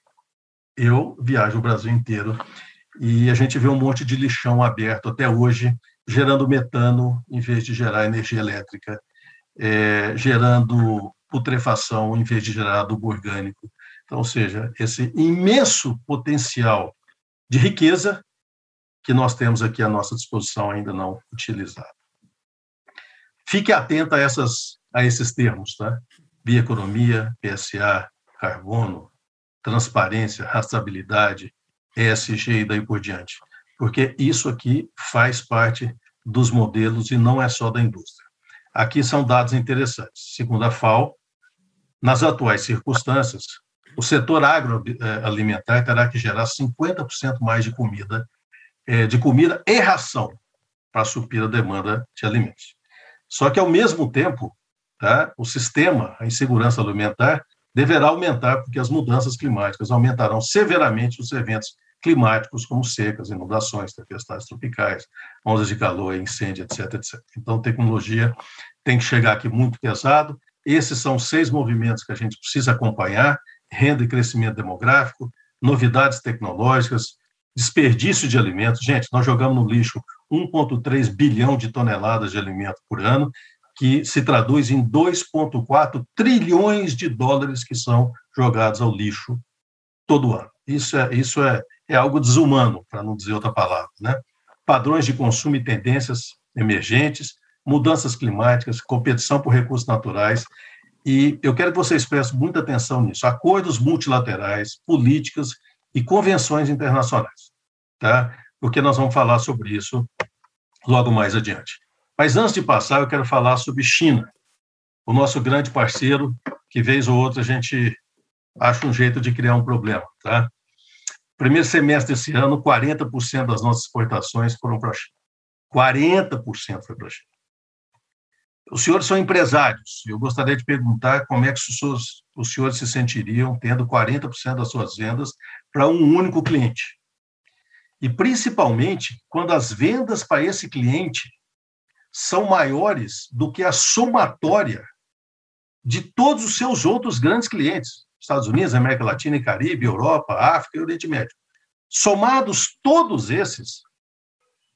eu viajo o Brasil inteiro e a gente vê um monte de lixão aberto até hoje, gerando metano em vez de gerar energia elétrica, é, gerando putrefação em vez de gerar adubo orgânico. Então, ou seja, esse imenso potencial de riqueza que nós temos aqui à nossa disposição ainda não utilizado. Fique atento a, essas, a esses termos, tá? Bioeconomia, PSA, carbono, transparência, rastreabilidade, ESG e daí por diante. Porque isso aqui faz parte dos modelos e não é só da indústria. Aqui são dados interessantes. Segundo a FAO, nas atuais circunstâncias, o setor agroalimentar terá que gerar 50% mais de comida, é, de comida e ração para suprir a demanda de alimentos. Só que, ao mesmo tempo, tá, o sistema, a insegurança alimentar, deverá aumentar, porque as mudanças climáticas aumentarão severamente os eventos climáticos, como secas, inundações, tempestades tropicais, ondas de calor, incêndio, etc, etc. Então, tecnologia tem que chegar aqui muito pesado. Esses são seis movimentos que a gente precisa acompanhar: renda e crescimento demográfico, novidades tecnológicas, desperdício de alimentos. Gente, nós jogamos no lixo 1,3 bilhão de toneladas de alimento por ano que se traduz em 2,4 trilhões de dólares que são jogados ao lixo todo ano. Isso é, isso é, é algo desumano, para não dizer outra palavra. Né? Padrões de consumo e tendências emergentes, mudanças climáticas, competição por recursos naturais, e eu quero que vocês prestem muita atenção nisso. Acordos multilaterais, políticas e convenções internacionais, tá? Porque nós vamos falar sobre isso logo mais adiante. Mas antes de passar, eu quero falar sobre China, o nosso grande parceiro, que vez ou outra a gente acha um jeito de criar um problema. Tá? Primeiro semestre desse ano, 40% das nossas exportações foram para a China. 40% foi para a China. Os senhores são empresários. Eu gostaria de perguntar como é que os senhores, os senhores se sentiriam tendo 40% das suas vendas para um único cliente. E, principalmente, quando as vendas para esse cliente são maiores do que a somatória de todos os seus outros grandes clientes, Estados Unidos, América Latina e Caribe, Europa, África e Oriente Médio. Somados todos esses,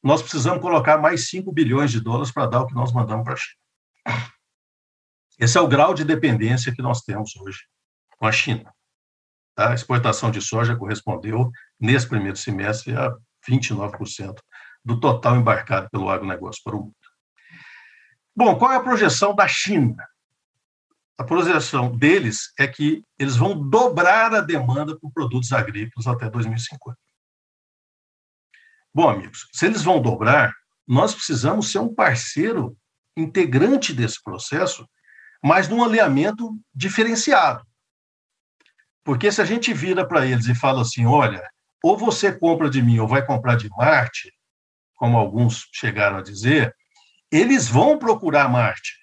nós precisamos colocar mais 5 bilhões de dólares para dar o que nós mandamos para a China. Esse é o grau de dependência que nós temos hoje com a China. Tá? A exportação de soja correspondeu, nesse primeiro semestre, a 29% do total embarcado pelo agronegócio para o mundo. Bom, qual é a projeção da China? A projeção deles é que eles vão dobrar a demanda por produtos agrícolas até 2050. Bom, amigos, se eles vão dobrar, nós precisamos ser um parceiro integrante desse processo mas num alinhamento diferenciado. Porque se a gente vira para eles e fala assim, olha, ou você compra de mim ou vai comprar de Marte, como alguns chegaram a dizer, eles vão procurar Marte.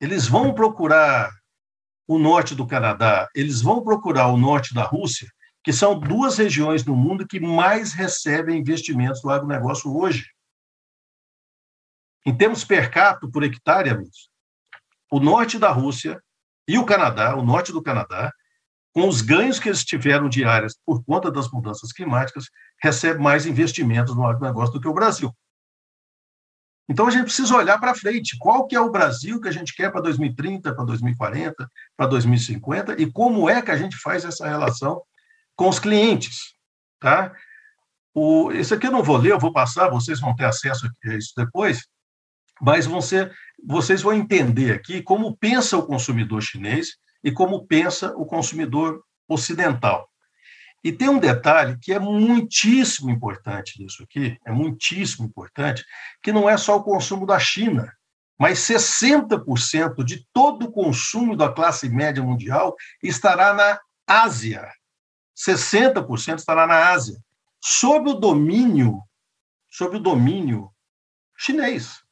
Eles vão procurar o norte do Canadá, eles vão procurar o norte da Rússia, que são duas regiões no mundo que mais recebem investimentos do agronegócio hoje. Em termos per capita por hectare, amigos, o norte da Rússia e o Canadá, o norte do Canadá, com os ganhos que eles tiveram diárias por conta das mudanças climáticas, recebe mais investimentos no agronegócio do que o Brasil. Então a gente precisa olhar para frente. Qual que é o Brasil que a gente quer para 2030, para 2040, para 2050 e como é que a gente faz essa relação com os clientes, tá? O, esse aqui eu não vou ler, eu vou passar, vocês vão ter acesso a isso depois, mas vão ser, vocês vão entender aqui como pensa o consumidor chinês e como pensa o consumidor ocidental. E tem um detalhe que é muitíssimo importante nisso aqui, é muitíssimo importante, que não é só o consumo da China, mas 60% de todo o consumo da classe média mundial estará na Ásia. 60% estará na Ásia, sob o domínio, sob o domínio chinês.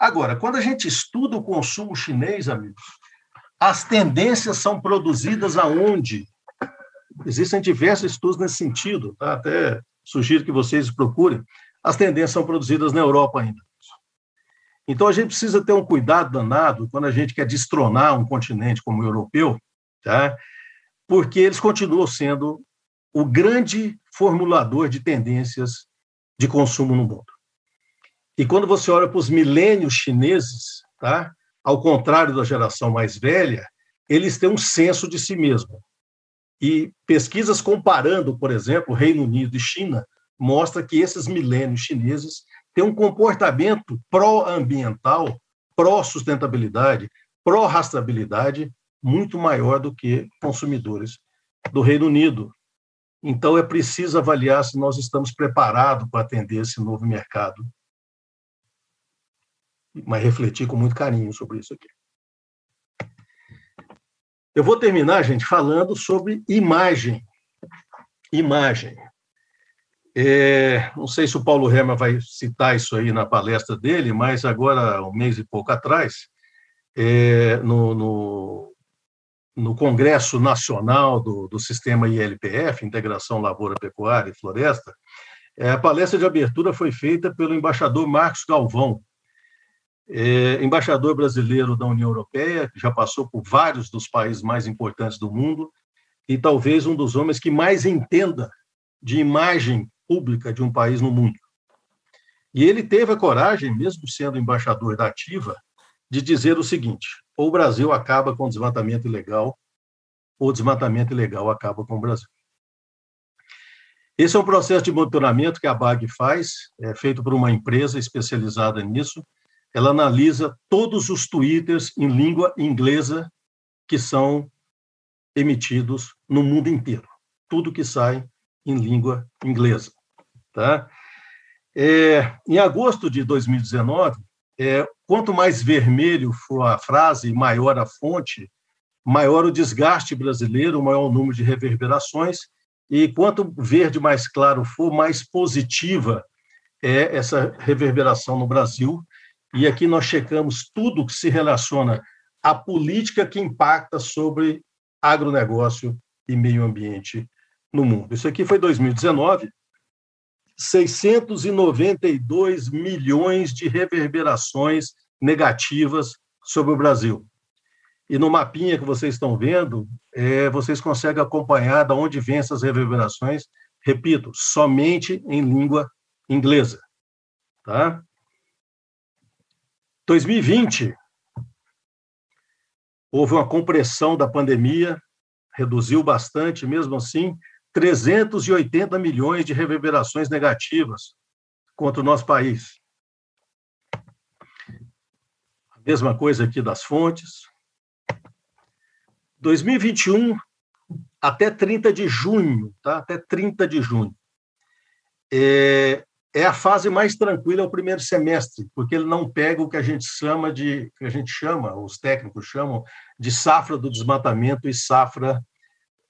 Agora, quando a gente estuda o consumo chinês, amigos, as tendências são produzidas aonde? Existem diversos estudos nesse sentido, tá? até sugiro que vocês procurem. As tendências são produzidas na Europa ainda. Então, a gente precisa ter um cuidado danado quando a gente quer destronar um continente como o europeu, tá? porque eles continuam sendo o grande formulador de tendências de consumo no mundo. E quando você olha para os milênios chineses, tá? ao contrário da geração mais velha, eles têm um senso de si mesmo. E pesquisas comparando, por exemplo, Reino Unido e China, mostra que esses milênios chineses têm um comportamento pró-ambiental, pró-sustentabilidade, pró-rastreabilidade muito maior do que consumidores do Reino Unido. Então, é preciso avaliar se nós estamos preparados para atender esse novo mercado. Mas refletir com muito carinho sobre isso aqui. Eu vou terminar, gente, falando sobre imagem. Imagem. É, não sei se o Paulo Rema vai citar isso aí na palestra dele, mas agora, um mês e pouco atrás, é, no, no, no, Congresso Nacional do, do, Sistema ILPF, Integração Lavoura, Pecuária e Floresta, é, a palestra de abertura foi feita pelo embaixador Marcos Galvão, é, embaixador brasileiro da União Europeia, que já passou por vários dos países mais importantes do mundo, e talvez um dos homens que mais entenda de imagem pública de um país no mundo. E ele teve a coragem, mesmo sendo embaixador da Ativa, de dizer o seguinte: ou o Brasil acaba com o desmatamento ilegal, ou o desmatamento ilegal acaba com o Brasil. Esse é um processo de monitoramento que a BAG faz, é feito por uma empresa especializada nisso, ela analisa todos os twitters em língua inglesa que são emitidos no mundo inteiro. Tudo que sai em língua inglesa. Tá? É, em agosto de 2019, é, quanto mais vermelho for a frase, maior a fonte, maior o desgaste brasileiro, maior o número de reverberações, e quanto verde mais claro for, mais positiva é essa reverberação no Brasil, e aqui nós checamos tudo que se relaciona à política que impacta sobre agronegócio e meio ambiente no mundo. Isso aqui foi 2019, 692 milhões de reverberações negativas sobre o Brasil. E no mapinha que vocês estão vendo, é, vocês conseguem acompanhar de onde vêm essas reverberações, repito, somente em língua inglesa. Tá? 2020, houve uma compressão da pandemia, reduziu bastante, mesmo assim, 380 milhões de reverberações negativas contra o nosso país. A mesma coisa aqui das fontes. 2021 até 30 de junho, tá? Até 30 de junho. É, é a fase mais tranquila, é o primeiro semestre, porque ele não pega o que a gente chama de, que a gente chama, os técnicos chamam de safra do desmatamento e safra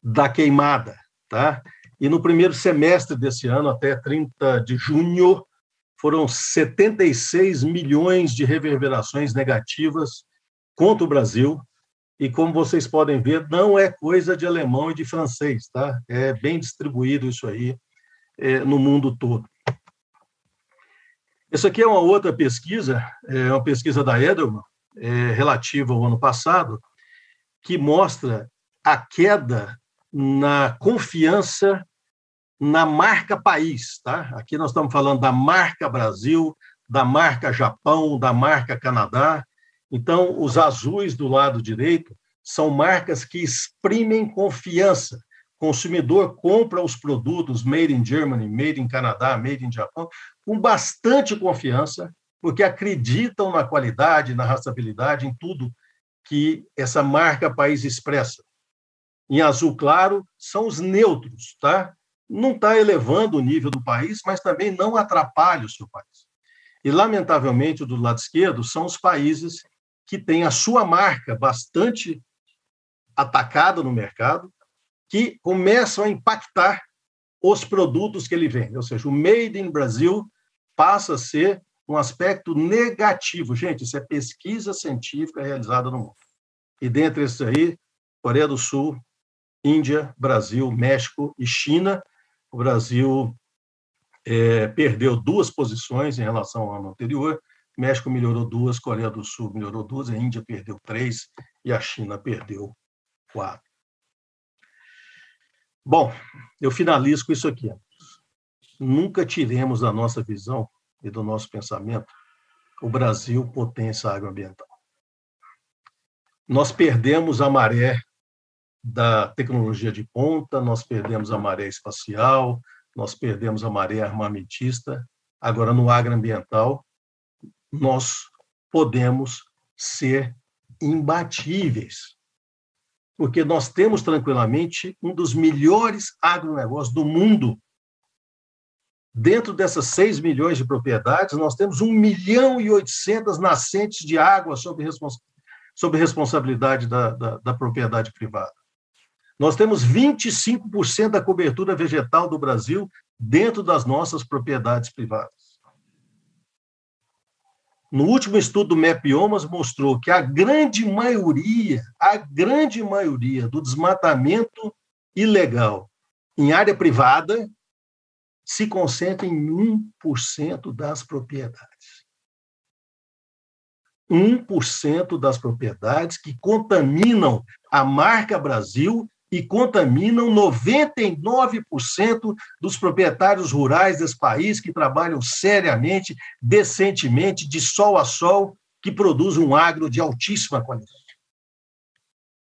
da queimada, tá? E no primeiro semestre desse ano, até 30 de junho, foram 76 milhões de reverberações negativas contra o Brasil. E como vocês podem ver, não é coisa de alemão e de francês, tá? É bem distribuído isso aí é, no mundo todo. Essa aqui é uma outra pesquisa, é uma pesquisa da Edelman, é, relativa ao ano passado, que mostra a queda na confiança na marca país, tá? Aqui nós estamos falando da marca Brasil, da marca Japão, da marca Canadá. Então, os azuis do lado direito são marcas que exprimem confiança. Consumidor compra os produtos made in Germany, made in Canadá, made in Japão, com bastante confiança, porque acreditam na qualidade, na rastreabilidade, em tudo que essa marca país expressa. Em azul claro, são os neutros, tá? não está elevando o nível do país, mas também não atrapalha o seu país. E, lamentavelmente, do lado esquerdo, são os países que têm a sua marca bastante atacada no mercado, que começam a impactar os produtos que ele vende. Ou seja, o Made in Brasil passa a ser um aspecto negativo. Gente, isso é pesquisa científica realizada no mundo. E dentre esses aí, Coreia do Sul, Índia, Brasil, México e China o Brasil é, perdeu duas posições em relação ao ano anterior. México melhorou duas, Coreia do Sul melhorou duas, a Índia perdeu três e a China perdeu quatro. Bom, eu finalizo com isso aqui. Nunca tiremos da nossa visão e do nosso pensamento o Brasil potência agroambiental. Nós perdemos a maré da tecnologia de ponta, nós perdemos a maré espacial, nós perdemos a maré armamentista. Agora, no agroambiental, nós podemos ser imbatíveis, porque nós temos tranquilamente um dos melhores agronegócios do mundo. Dentro dessas 6 milhões de propriedades, nós temos 1 milhão e 800 nascentes de água sob, respons sob responsabilidade da, da, da propriedade privada. Nós temos 25% da cobertura vegetal do Brasil dentro das nossas propriedades privadas. No último estudo do MEPiomas mostrou que a grande maioria, a grande maioria do desmatamento ilegal em área privada se concentra em 1% das propriedades. 1% das propriedades que contaminam a marca Brasil e contaminam 99% dos proprietários rurais desse país que trabalham seriamente, decentemente, de sol a sol, que produzem um agro de altíssima qualidade.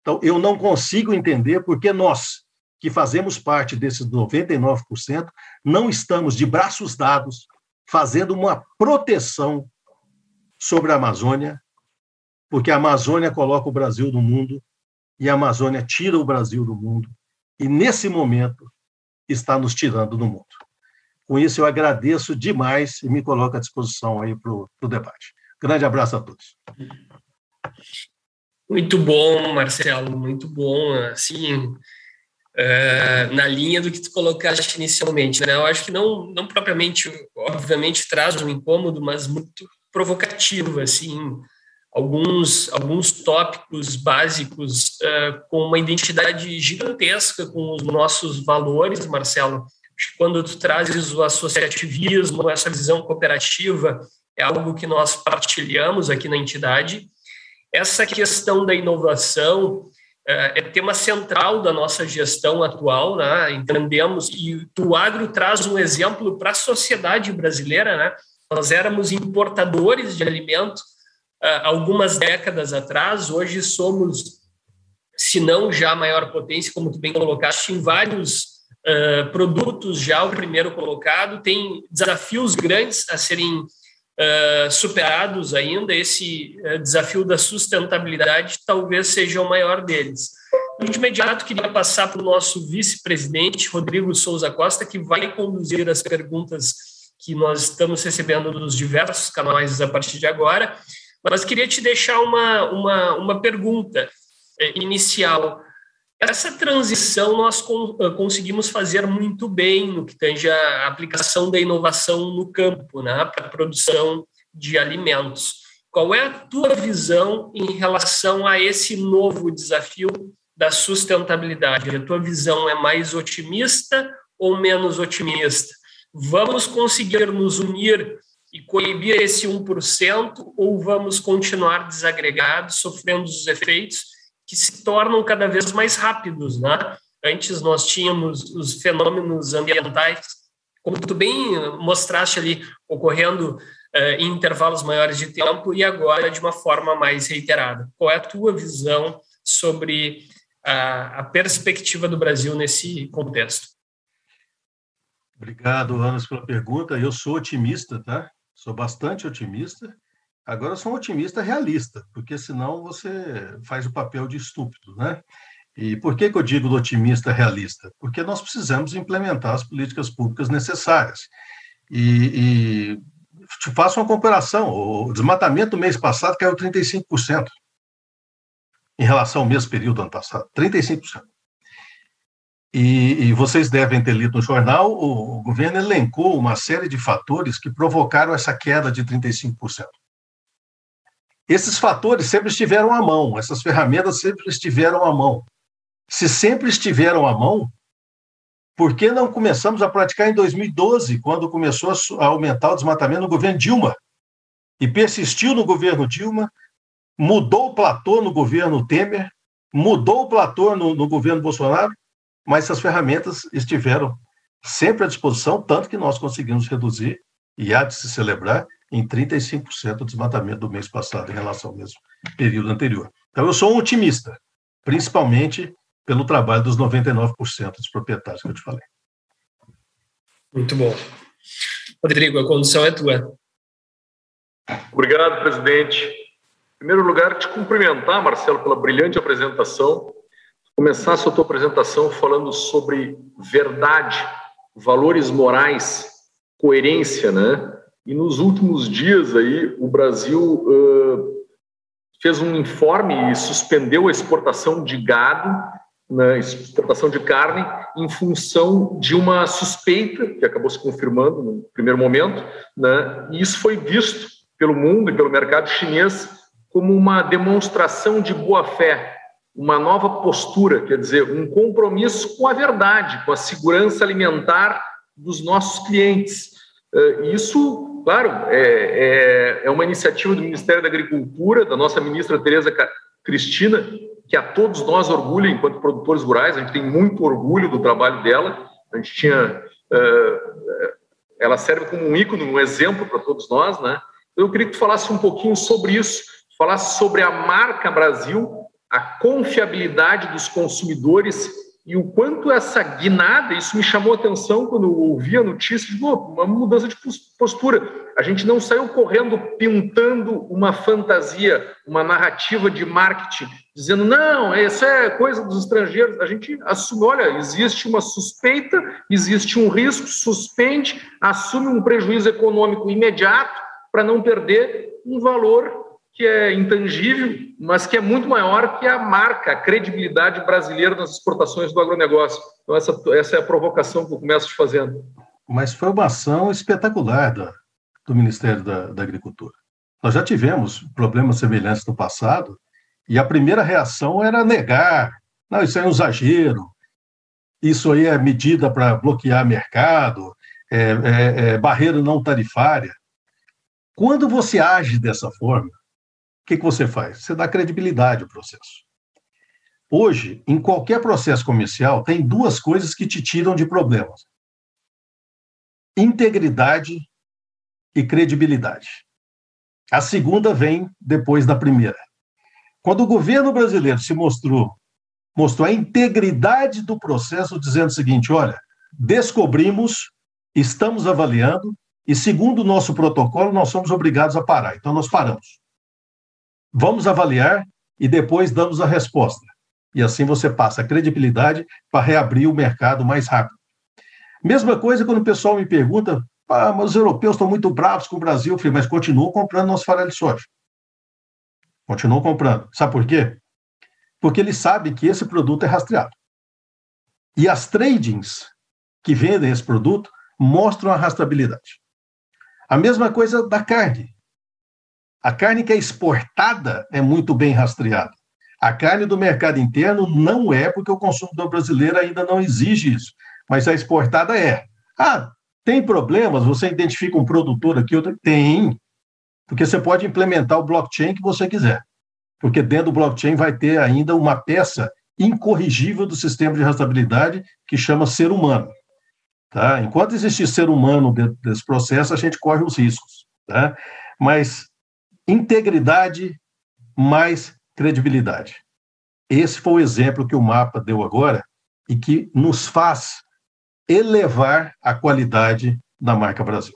Então, eu não consigo entender porque nós, que fazemos parte desses 99%, não estamos de braços dados fazendo uma proteção sobre a Amazônia, porque a Amazônia coloca o Brasil no mundo e a Amazônia tira o Brasil do mundo, e nesse momento está nos tirando do mundo. Com isso, eu agradeço demais e me coloco à disposição aí para o debate. Grande abraço a todos. Muito bom, Marcelo, muito bom. Assim, é, na linha do que tu colocaste inicialmente, né? Eu acho que não, não propriamente, obviamente, traz um incômodo, mas muito provocativo, assim, alguns, alguns tópicos básicos uh, com uma identidade gigantesca com os nossos valores, Marcelo. Acho que quando tu trazes o associativismo, essa visão cooperativa, é algo que nós partilhamos aqui na entidade. Essa questão da inovação uh, é tema central da nossa gestão atual, né? entendemos, e o agro traz um exemplo para a sociedade brasileira, né? Nós éramos importadores de alimento, algumas décadas atrás, hoje somos, se não já a maior potência, como tu bem colocaste, em vários uh, produtos já o primeiro colocado, tem desafios grandes a serem uh, superados ainda, esse uh, desafio da sustentabilidade talvez seja o maior deles. De imediato, queria passar para o nosso vice-presidente, Rodrigo Souza Costa, que vai conduzir as perguntas que nós estamos recebendo dos diversos canais a partir de agora, mas queria te deixar uma, uma, uma pergunta é, inicial. Essa transição nós eh, conseguimos fazer muito bem no que tange a aplicação da inovação no campo, né, para a produção de alimentos. Qual é a tua visão em relação a esse novo desafio da sustentabilidade? A tua visão é mais otimista ou menos otimista? Vamos conseguir nos unir e coibir esse 1% ou vamos continuar desagregados, sofrendo os efeitos que se tornam cada vez mais rápidos, né? Antes nós tínhamos os fenômenos ambientais, como tu bem mostraste ali, ocorrendo uh, em intervalos maiores de tempo e agora de uma forma mais reiterada. Qual é a tua visão sobre a, a perspectiva do Brasil nesse contexto? Obrigado, Anas, pela pergunta. Eu sou otimista, tá? Sou bastante otimista Agora sou um otimista realista, porque senão você faz o papel de estúpido, né? E por que, que eu digo do otimista realista? Porque nós precisamos implementar as políticas públicas necessárias. E, e te faço uma comparação: o desmatamento do mês passado caiu 35% em relação ao mesmo período do ano passado 35%. E, e, vocês devem ter lido no jornal, o, o governo elencou uma série de fatores que provocaram essa queda de 35%. Esses fatores sempre estiveram à mão, essas ferramentas sempre estiveram à mão. Se sempre estiveram à mão, por que não começamos a praticar em 2012, quando começou a aumentar o desmatamento no governo Dilma? E persistiu no governo Dilma, mudou o platô no governo Temer, mudou o platô no, no governo Bolsonaro, mas essas ferramentas estiveram sempre à disposição, tanto que nós conseguimos reduzir, e há de se celebrar, em 35% do desmatamento do mês passado em relação ao mesmo período anterior. Então, eu sou um otimista, principalmente pelo trabalho dos 99% dos proprietários que eu te falei. Muito bom. Rodrigo, a condução é tua. Obrigado, presidente. Em primeiro lugar, te cumprimentar, Marcelo, pela brilhante apresentação. Começar a tua apresentação falando sobre verdade, valores morais, coerência, né? E nos últimos dias aí, o Brasil uh, fez um informe e suspendeu a exportação de gado, né, exportação de carne, em função de uma suspeita que acabou se confirmando no primeiro momento, né, e isso foi visto pelo mundo e pelo mercado chinês como uma demonstração de boa fé, uma nova postura, quer dizer, um compromisso com a verdade, com a segurança alimentar dos nossos clientes. Isso claro, é, é, é, uma iniciativa do Ministério da Agricultura, da nossa ministra Tereza Cristina, que a todos nós orgulha enquanto produtores rurais, a gente tem muito orgulho do trabalho dela, a gente tinha, uh, ela serve como um ícone, um exemplo para todos nós, né? Eu queria que tu falasse um pouquinho sobre isso, falasse sobre a marca Brasil, a confiabilidade dos consumidores e o quanto essa guinada, isso me chamou a atenção quando eu ouvi a notícia, de uma mudança de postura. A gente não saiu correndo pintando uma fantasia, uma narrativa de marketing, dizendo, não, isso é coisa dos estrangeiros. A gente assume, olha, existe uma suspeita, existe um risco, suspende, assume um prejuízo econômico imediato para não perder um valor que é intangível, mas que é muito maior que a marca, a credibilidade brasileira nas exportações do agronegócio. Então, essa, essa é a provocação que eu começo te fazendo. Mas foi uma ação espetacular do, do Ministério da, da Agricultura. Nós já tivemos problemas semelhantes no passado, e a primeira reação era negar. Não, isso é um exagero, isso aí é medida para bloquear mercado, é, é, é barreira não tarifária. Quando você age dessa forma, que, que você faz? Você dá credibilidade ao processo. Hoje, em qualquer processo comercial, tem duas coisas que te tiram de problemas: integridade e credibilidade. A segunda vem depois da primeira. Quando o governo brasileiro se mostrou, mostrou a integridade do processo, dizendo o seguinte: olha, descobrimos, estamos avaliando, e segundo o nosso protocolo, nós somos obrigados a parar. Então, nós paramos. Vamos avaliar e depois damos a resposta. E assim você passa a credibilidade para reabrir o mercado mais rápido. Mesma coisa quando o pessoal me pergunta Ah, mas os europeus estão muito bravos com o Brasil. Mas continuam comprando nosso farelo de soja. Continuam comprando. Sabe por quê? Porque eles sabem que esse produto é rastreado. E as tradings que vendem esse produto mostram a rastreabilidade. A mesma coisa da carne. A carne que é exportada é muito bem rastreada. A carne do mercado interno não é, porque o consumidor brasileiro ainda não exige isso, mas a exportada é. Ah, tem problemas? Você identifica um produtor aqui, outro? Tem, porque você pode implementar o blockchain que você quiser, porque dentro do blockchain vai ter ainda uma peça incorrigível do sistema de rastreabilidade que chama ser humano. Tá? Enquanto existir ser humano dentro desse processo, a gente corre os riscos. Tá? Mas integridade mais credibilidade. Esse foi o exemplo que o mapa deu agora e que nos faz elevar a qualidade da marca Brasil.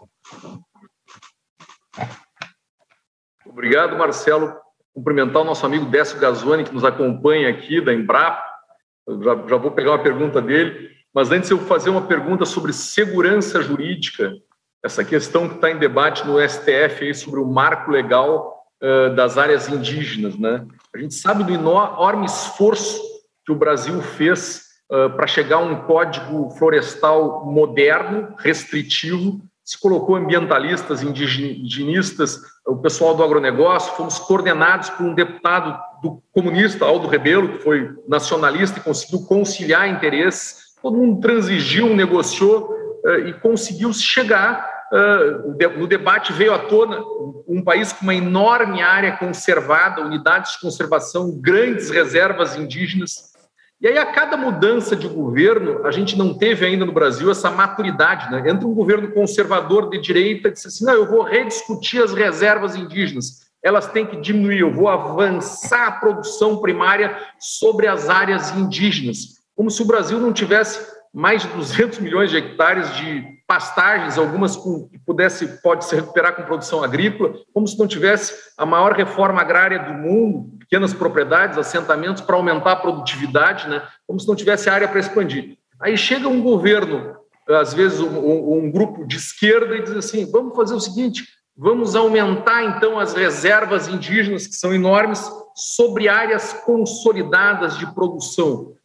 Obrigado, Marcelo. Cumprimentar o nosso amigo Décio Gazzoni, que nos acompanha aqui da Embrapa. Já, já vou pegar uma pergunta dele, mas antes eu vou fazer uma pergunta sobre segurança jurídica, essa questão que está em debate no STF aí sobre o marco legal uh, das áreas indígenas, né? A gente sabe do enorme esforço que o Brasil fez uh, para chegar a um código florestal moderno, restritivo, se colocou ambientalistas, indigenistas, o pessoal do agronegócio, fomos coordenados por um deputado do comunista, Aldo Rebelo, que foi nacionalista e conseguiu conciliar interesses. Todo mundo transigiu, negociou e conseguiu chegar uh, no debate veio à tona um país com uma enorme área conservada, unidades de conservação, grandes reservas indígenas. E aí, a cada mudança de governo, a gente não teve ainda no Brasil essa maturidade. Né? Entra um governo conservador de direita e diz assim: não, eu vou rediscutir as reservas indígenas, elas têm que diminuir, eu vou avançar a produção primária sobre as áreas indígenas. Como se o Brasil não tivesse mais de 200 milhões de hectares de pastagens, algumas com, que pudesse pode se recuperar com produção agrícola, como se não tivesse a maior reforma agrária do mundo, pequenas propriedades, assentamentos para aumentar a produtividade, né? Como se não tivesse área para expandir. Aí chega um governo, às vezes um, um grupo de esquerda e diz assim: vamos fazer o seguinte, vamos aumentar então as reservas indígenas que são enormes sobre áreas consolidadas de produção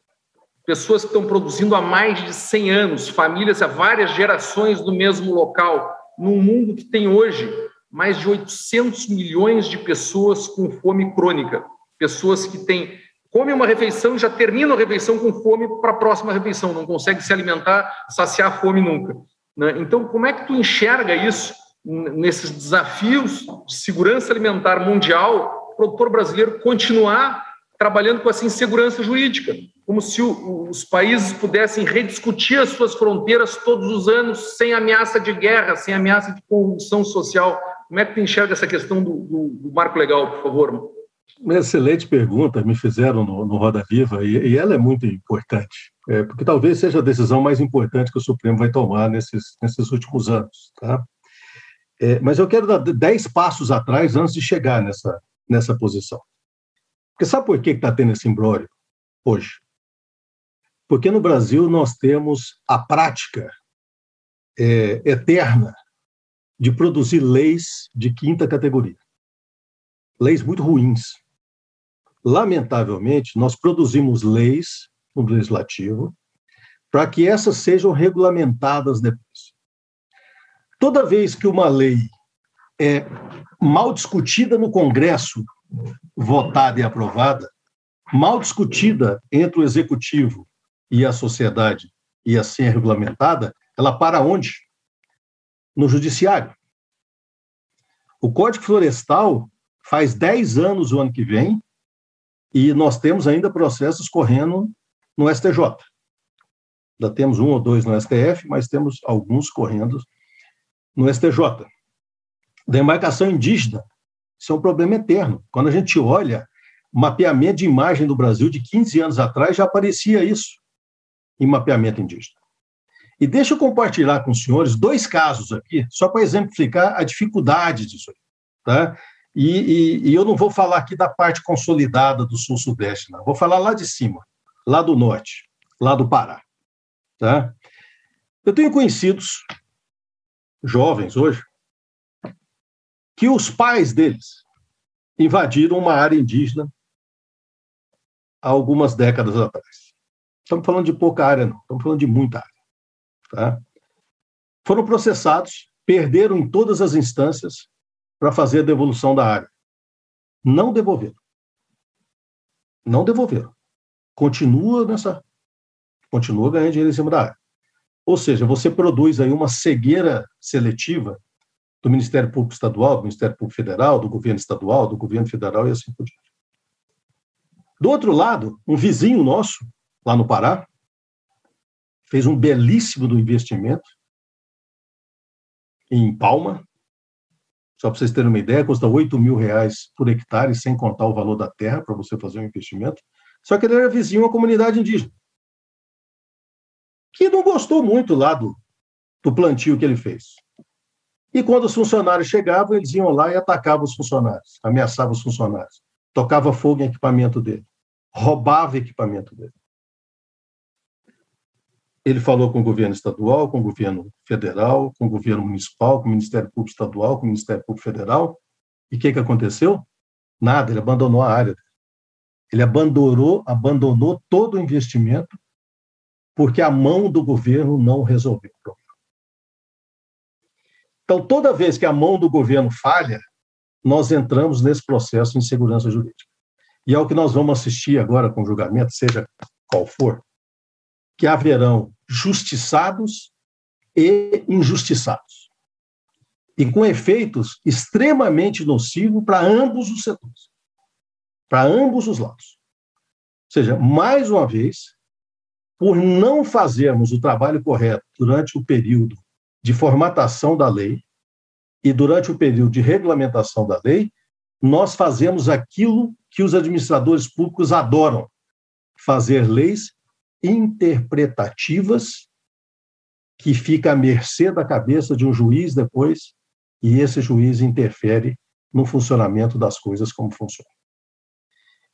pessoas que estão produzindo há mais de 100 anos, famílias há várias gerações no mesmo local, num mundo que tem hoje mais de 800 milhões de pessoas com fome crônica, pessoas que têm come uma refeição e já termina a refeição com fome para a próxima refeição, não consegue se alimentar, saciar a fome nunca. Né? Então, como é que tu enxerga isso nesses desafios de segurança alimentar mundial, o produtor brasileiro continuar trabalhando com essa insegurança jurídica? Como se o, os países pudessem rediscutir as suas fronteiras todos os anos, sem ameaça de guerra, sem ameaça de corrupção social. Como é que tu enxerga essa questão do, do, do marco legal, por favor? Uma excelente pergunta me fizeram no, no Roda Viva e, e, ela é muito importante, é, porque talvez seja a decisão mais importante que o Supremo vai tomar nesses, nesses últimos anos. Tá? É, mas eu quero dar dez passos atrás antes de chegar nessa, nessa posição. Porque sabe por que está tendo esse imbróglio hoje? Porque no Brasil nós temos a prática é, eterna de produzir leis de quinta categoria. Leis muito ruins. Lamentavelmente, nós produzimos leis no legislativo para que essas sejam regulamentadas depois. Toda vez que uma lei é mal discutida no Congresso, votada e aprovada, mal discutida entre o executivo e a sociedade ia ser regulamentada, ela para onde? No judiciário. O Código Florestal faz 10 anos o ano que vem e nós temos ainda processos correndo no STJ. Já temos um ou dois no STF, mas temos alguns correndo no STJ. Demarcação indígena, isso é um problema eterno. Quando a gente olha mapeamento de imagem do Brasil de 15 anos atrás, já aparecia isso em mapeamento indígena. E deixa eu compartilhar com os senhores dois casos aqui, só para exemplificar a dificuldade disso. Tá? E, e, e, eu não vou falar aqui da parte consolidada do sul-sudeste, não. Vou falar lá de cima, lá do norte, lá do Pará. Tá? Eu tenho conhecidos jovens hoje, que os pais deles invadiram uma área indígena há algumas décadas atrás. Estamos falando de pouca área, não, estamos falando de muita área. Tá? Foram processados, perderam em todas as instâncias para fazer a devolução da área. Não devolveram. Não devolveram. Continua nessa. Continua ganhando dinheiro em cima da área. Ou seja, você produz aí uma cegueira seletiva do Ministério Público Estadual, do Ministério Público Federal, do governo estadual, do governo federal e assim por diante. Do outro lado, um vizinho nosso, lá no Pará, fez um belíssimo investimento em Palma. Só para vocês terem uma ideia, custa 8 mil reais por hectare, sem contar o valor da terra para você fazer um investimento. Só que ele era vizinho a uma comunidade indígena, que não gostou muito lá do, do plantio que ele fez. E quando os funcionários chegavam, eles iam lá e atacavam os funcionários, ameaçavam os funcionários, tocava fogo em equipamento dele, roubava equipamento dele. Ele falou com o governo estadual, com o governo federal, com o governo municipal, com o Ministério Público Estadual, com o Ministério Público Federal. E o que, que aconteceu? Nada, ele abandonou a área. Ele abandonou, abandonou todo o investimento porque a mão do governo não resolveu o problema. Então, toda vez que a mão do governo falha, nós entramos nesse processo de insegurança jurídica. E é o que nós vamos assistir agora com o julgamento, seja qual for, que haverão justiçados e injustiçados. E com efeitos extremamente nocivos para ambos os setores, para ambos os lados. Ou seja, mais uma vez, por não fazermos o trabalho correto durante o período de formatação da lei e durante o período de regulamentação da lei, nós fazemos aquilo que os administradores públicos adoram: fazer leis interpretativas que fica à mercê da cabeça de um juiz depois, e esse juiz interfere no funcionamento das coisas como funcionam.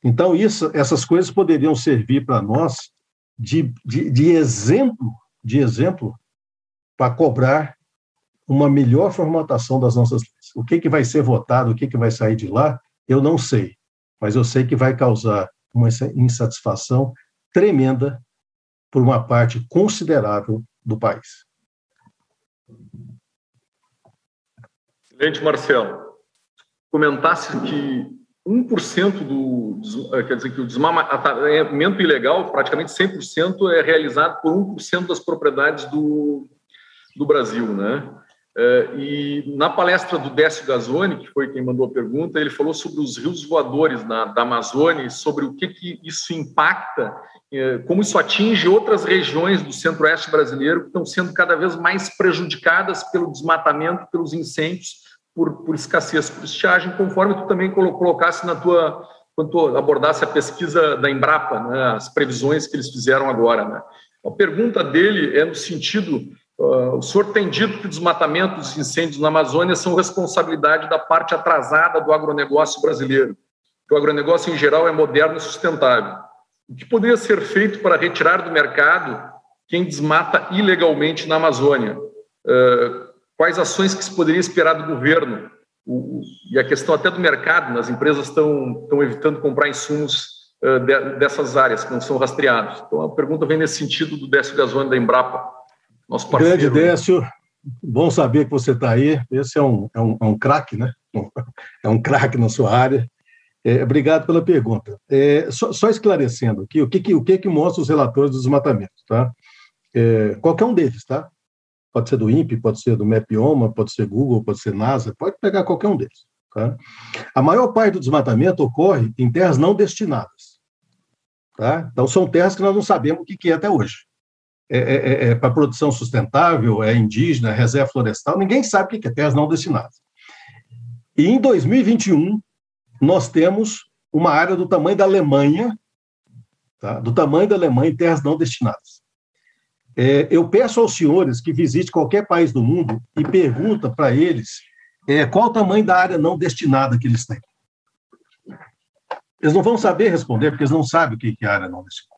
Então, isso, essas coisas poderiam servir para nós de, de, de exemplo, de exemplo para cobrar uma melhor formatação das nossas leis. O que, que vai ser votado, o que, que vai sair de lá, eu não sei, mas eu sei que vai causar uma insatisfação tremenda por uma parte considerável do país. Excelente, Marcelo. Comentasse que 1% do, eh, quer dizer que o desmatamento ilegal, praticamente 100%, é realizado por 1% das propriedades do, do Brasil, né? Eh, e na palestra do Décio Gazzoni, que foi quem mandou a pergunta, ele falou sobre os rios voadores na, da Amazônia, sobre o que, que isso impacta é, como isso atinge outras regiões do centro-oeste brasileiro que estão sendo cada vez mais prejudicadas pelo desmatamento, pelos incêndios, por, por escassez, por estiagem, conforme tu também colocasse na tua quando abordasse a pesquisa da Embrapa, né, as previsões que eles fizeram agora. Né. A pergunta dele é no sentido, uh, o senhor tem dito que o desmatamento dos incêndios na Amazônia são responsabilidade da parte atrasada do agronegócio brasileiro, que o agronegócio em geral é moderno e sustentável. O que poderia ser feito para retirar do mercado quem desmata ilegalmente na Amazônia? Uh, quais ações que se poderia esperar do governo? O, e a questão até do mercado, as empresas estão, estão evitando comprar insumos uh, de, dessas áreas que não são rastreados. Então, a pergunta vem nesse sentido do Décio Gazone da Embrapa, nosso parceiro. Grande Décio, bom saber que você está aí. Esse é um, é um, é um craque, né? É um craque na sua área. É, obrigado pela pergunta. É, só, só, esclarecendo aqui, o que, que, o que, que mostra os relatores dos desmatamentos, tá? É, qualquer um deles, tá? Pode ser do INPE, pode ser do Mapioma, pode ser Google, pode ser NASA, pode pegar qualquer um deles, tá? A maior parte do desmatamento ocorre em terras não destinadas, tá? Então, são terras que nós não sabemos o que, que é até hoje. É, é, é, é para produção sustentável, é indígena, reserva florestal, ninguém sabe o que é terras não destinadas. E em 2021, nós temos uma área do tamanho da Alemanha, tá? do tamanho da Alemanha em terras não destinadas. É, eu peço aos senhores que visitem qualquer país do mundo e pergunta para eles é, qual o tamanho da área não destinada que eles têm. Eles não vão saber responder, porque eles não sabem o que é área não destinada.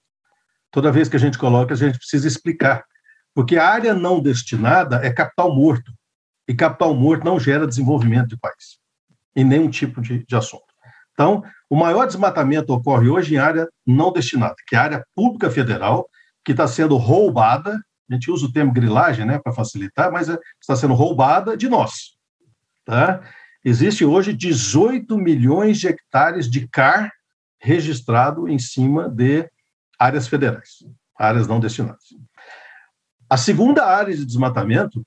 Toda vez que a gente coloca, a gente precisa explicar. Porque a área não destinada é capital morto. E capital morto não gera desenvolvimento de país, em nenhum tipo de, de assunto. Então, o maior desmatamento ocorre hoje em área não destinada, que é a área pública federal, que está sendo roubada, a gente usa o termo grilagem né, para facilitar, mas é, está sendo roubada de nós. Tá? Existe hoje 18 milhões de hectares de CAR registrado em cima de áreas federais, áreas não destinadas. A segunda área de desmatamento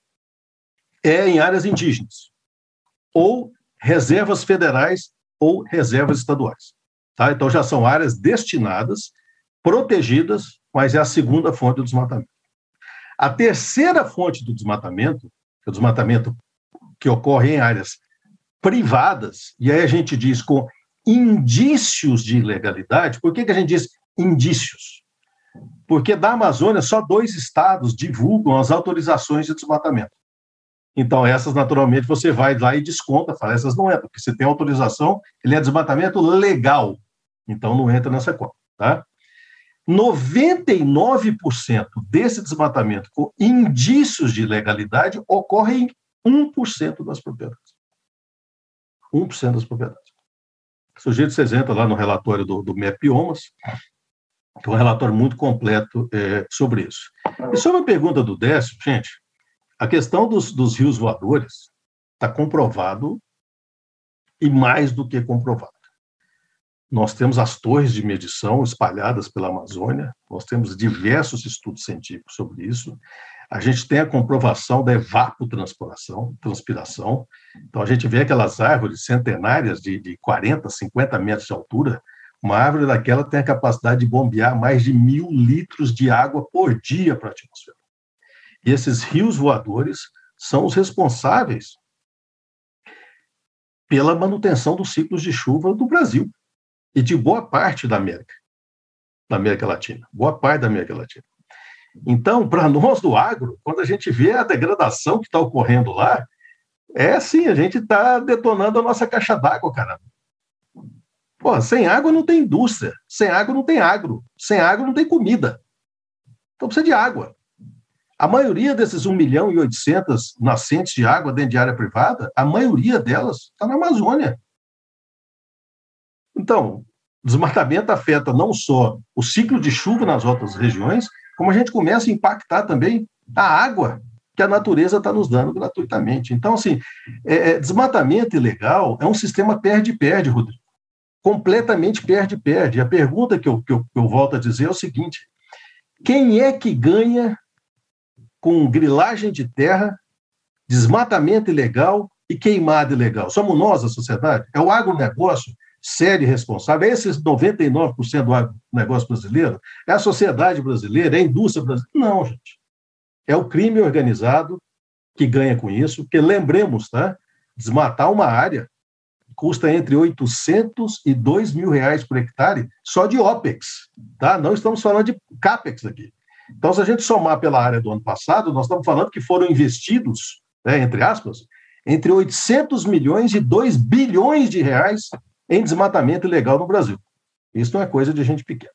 é em áreas indígenas, ou reservas federais ou reservas estaduais. Tá? Então, já são áreas destinadas, protegidas, mas é a segunda fonte do desmatamento. A terceira fonte do desmatamento, que é o desmatamento que ocorre em áreas privadas, e aí a gente diz com indícios de ilegalidade, por que, que a gente diz indícios? Porque da Amazônia só dois estados divulgam as autorizações de desmatamento. Então, essas, naturalmente, você vai lá e desconta, fala, essas não entram, porque você tem autorização, ele é desmatamento legal, então não entra nessa conta, tá? 99% desse desmatamento com indícios de ilegalidade ocorre em 1% das propriedades. 1% das propriedades. Sujeito vocês entram lá no relatório do, do MEPiomas, é um relatório muito completo é, sobre isso. E sobre a pergunta do Décio, gente, a questão dos, dos rios voadores está comprovado e mais do que comprovado. Nós temos as torres de medição espalhadas pela Amazônia, nós temos diversos estudos científicos sobre isso. A gente tem a comprovação da evapotranspiração, transpiração. Então, a gente vê aquelas árvores centenárias de, de 40, 50 metros de altura. Uma árvore daquela tem a capacidade de bombear mais de mil litros de água por dia para a atmosfera. E esses rios voadores são os responsáveis pela manutenção dos ciclos de chuva do Brasil e de boa parte da América, da América Latina, boa parte da América Latina. Então, para nós do agro, quando a gente vê a degradação que está ocorrendo lá, é assim, a gente está detonando a nossa caixa d'água, caramba. Pô, sem água não tem indústria, sem água não tem agro, sem água não tem comida. Então precisa de água. A maioria desses 1 milhão e 800 nascentes de água dentro de área privada, a maioria delas está na Amazônia. Então, desmatamento afeta não só o ciclo de chuva nas outras regiões, como a gente começa a impactar também a água que a natureza está nos dando gratuitamente. Então, assim, é, é desmatamento ilegal é um sistema perde-perde, Rodrigo. Completamente perde-perde. A pergunta que eu, que, eu, que eu volto a dizer é o seguinte: quem é que ganha com grilagem de terra, desmatamento ilegal e queimada ilegal? Somos nós, a sociedade? É o agronegócio sério e responsável? É esses 99% do agronegócio brasileiro? É a sociedade brasileira? É a indústria brasileira? Não, gente. É o crime organizado que ganha com isso, porque lembremos, tá? Desmatar uma área custa entre 800 e 2 mil reais por hectare só de OPEX, tá? Não estamos falando de CAPEX aqui. Então, se a gente somar pela área do ano passado, nós estamos falando que foram investidos, né, entre aspas, entre 800 milhões e 2 bilhões de reais em desmatamento ilegal no Brasil. Isso não é coisa de gente pequena.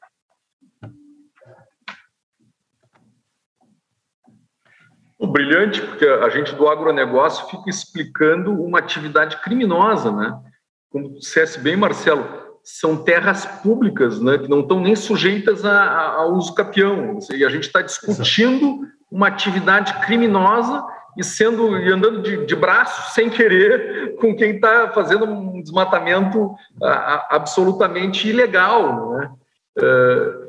Brilhante, porque a gente do agronegócio fica explicando uma atividade criminosa, né? Como dissesse bem, Marcelo, são terras públicas, né, que não estão nem sujeitas a, a, a uso capião. E a gente está discutindo uma atividade criminosa e sendo e andando de, de braço sem querer com quem está fazendo um desmatamento a, absolutamente ilegal, né? Uh,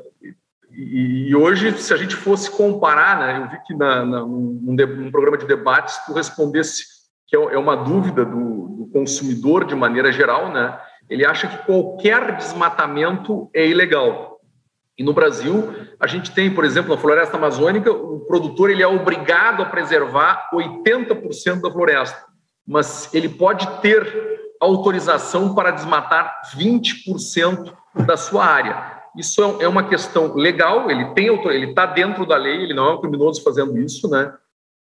e, e, hoje, se a gente fosse comparar, né, eu vi que na, na num, num, programa de debates tu respondesse que é, é uma dúvida do, do consumidor de maneira geral, né? Ele acha que qualquer desmatamento é ilegal. E no Brasil, a gente tem, por exemplo, na floresta amazônica, o produtor ele é obrigado a preservar 80% da floresta, mas ele pode ter autorização para desmatar 20% da sua área. Isso é, é uma questão legal, ele tem ele está dentro da lei, ele não é um criminoso fazendo isso, né?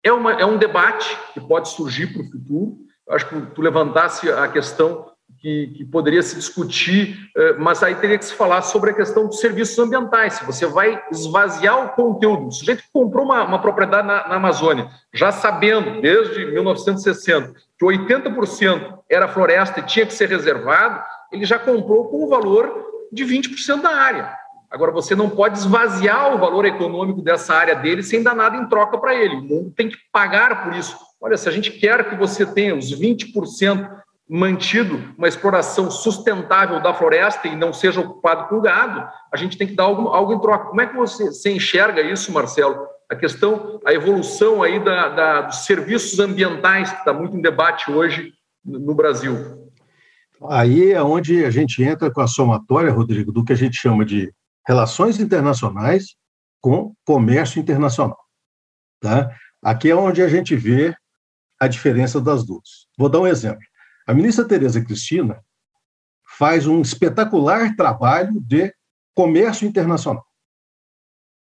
É, uma, é um debate que pode surgir para o futuro. Eu acho que tu levantasse a questão que, que, poderia se discutir, eh, mas aí teria que se falar sobre a questão dos serviços ambientais. Se você vai esvaziar o conteúdo, o sujeito que comprou uma, uma propriedade na, na, Amazônia, já sabendo, desde 1960, que 80% era floresta e tinha que ser reservado, ele já comprou com o valor de 20% da área. Agora, você não pode esvaziar o valor econômico dessa área dele sem dar nada em troca para ele. O mundo tem que pagar por isso. Olha, se a gente quer que você tenha os 20% mantido uma exploração sustentável da floresta e não seja ocupado por gado, a gente tem que dar algo, algo em troca. Como é que você, você enxerga isso, Marcelo? A questão, a evolução aí da, da dos serviços ambientais, que está muito em debate hoje no Brasil. Aí é onde a gente entra com a somatória, Rodrigo, do que a gente chama de relações internacionais com comércio internacional. Tá? Aqui é onde a gente vê a diferença das duas. Vou dar um exemplo. A ministra Tereza Cristina faz um espetacular trabalho de comércio internacional.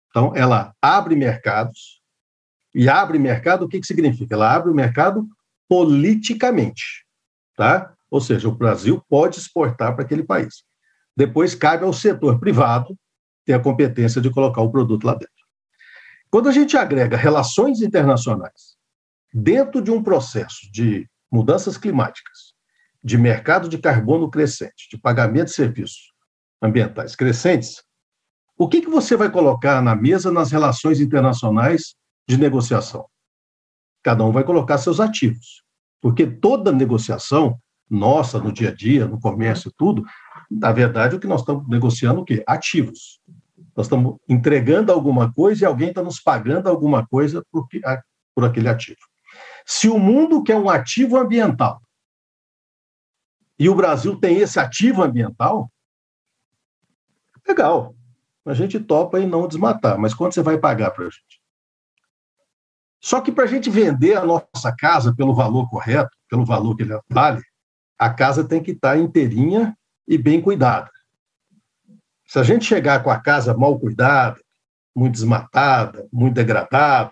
Então, ela abre mercados, e abre mercado, o que, que significa? Ela abre o mercado politicamente, tá? Ou seja, o Brasil pode exportar para aquele país. Depois cabe ao setor privado ter a competência de colocar o produto lá dentro. Quando a gente agrega relações internacionais dentro de um processo de mudanças climáticas, de mercado de carbono crescente, de pagamento de serviços ambientais crescentes, o que, que você vai colocar na mesa nas relações internacionais de negociação? Cada um vai colocar seus ativos, porque toda negociação nossa no dia a dia, no comércio e tudo, na verdade o que nós estamos negociando o quê? Ativos. Nós estamos entregando alguma coisa e alguém está nos pagando alguma coisa por, por aquele ativo. Se o mundo quer um ativo ambiental e o Brasil tem esse ativo ambiental, legal. A gente topa e não desmatar, mas quanto você vai pagar para a gente? Só que para a gente vender a nossa casa pelo valor correto, pelo valor que ele vale, a casa tem que estar tá inteirinha e bem cuidada. Se a gente chegar com a casa mal cuidada, muito desmatada, muito degradada,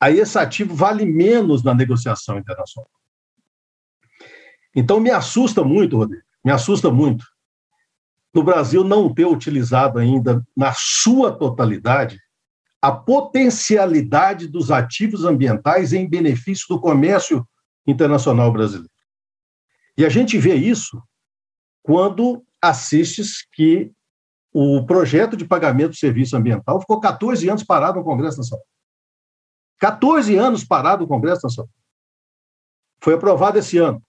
aí esse ativo vale menos na negociação internacional. Então, me assusta muito, Rodrigo, me assusta muito, no Brasil não ter utilizado ainda, na sua totalidade, a potencialidade dos ativos ambientais em benefício do comércio internacional brasileiro. E a gente vê isso quando assistes que o projeto de pagamento do serviço ambiental ficou 14 anos parado no Congresso Nacional. 14 anos parado no Congresso Nacional. Foi aprovado esse ano.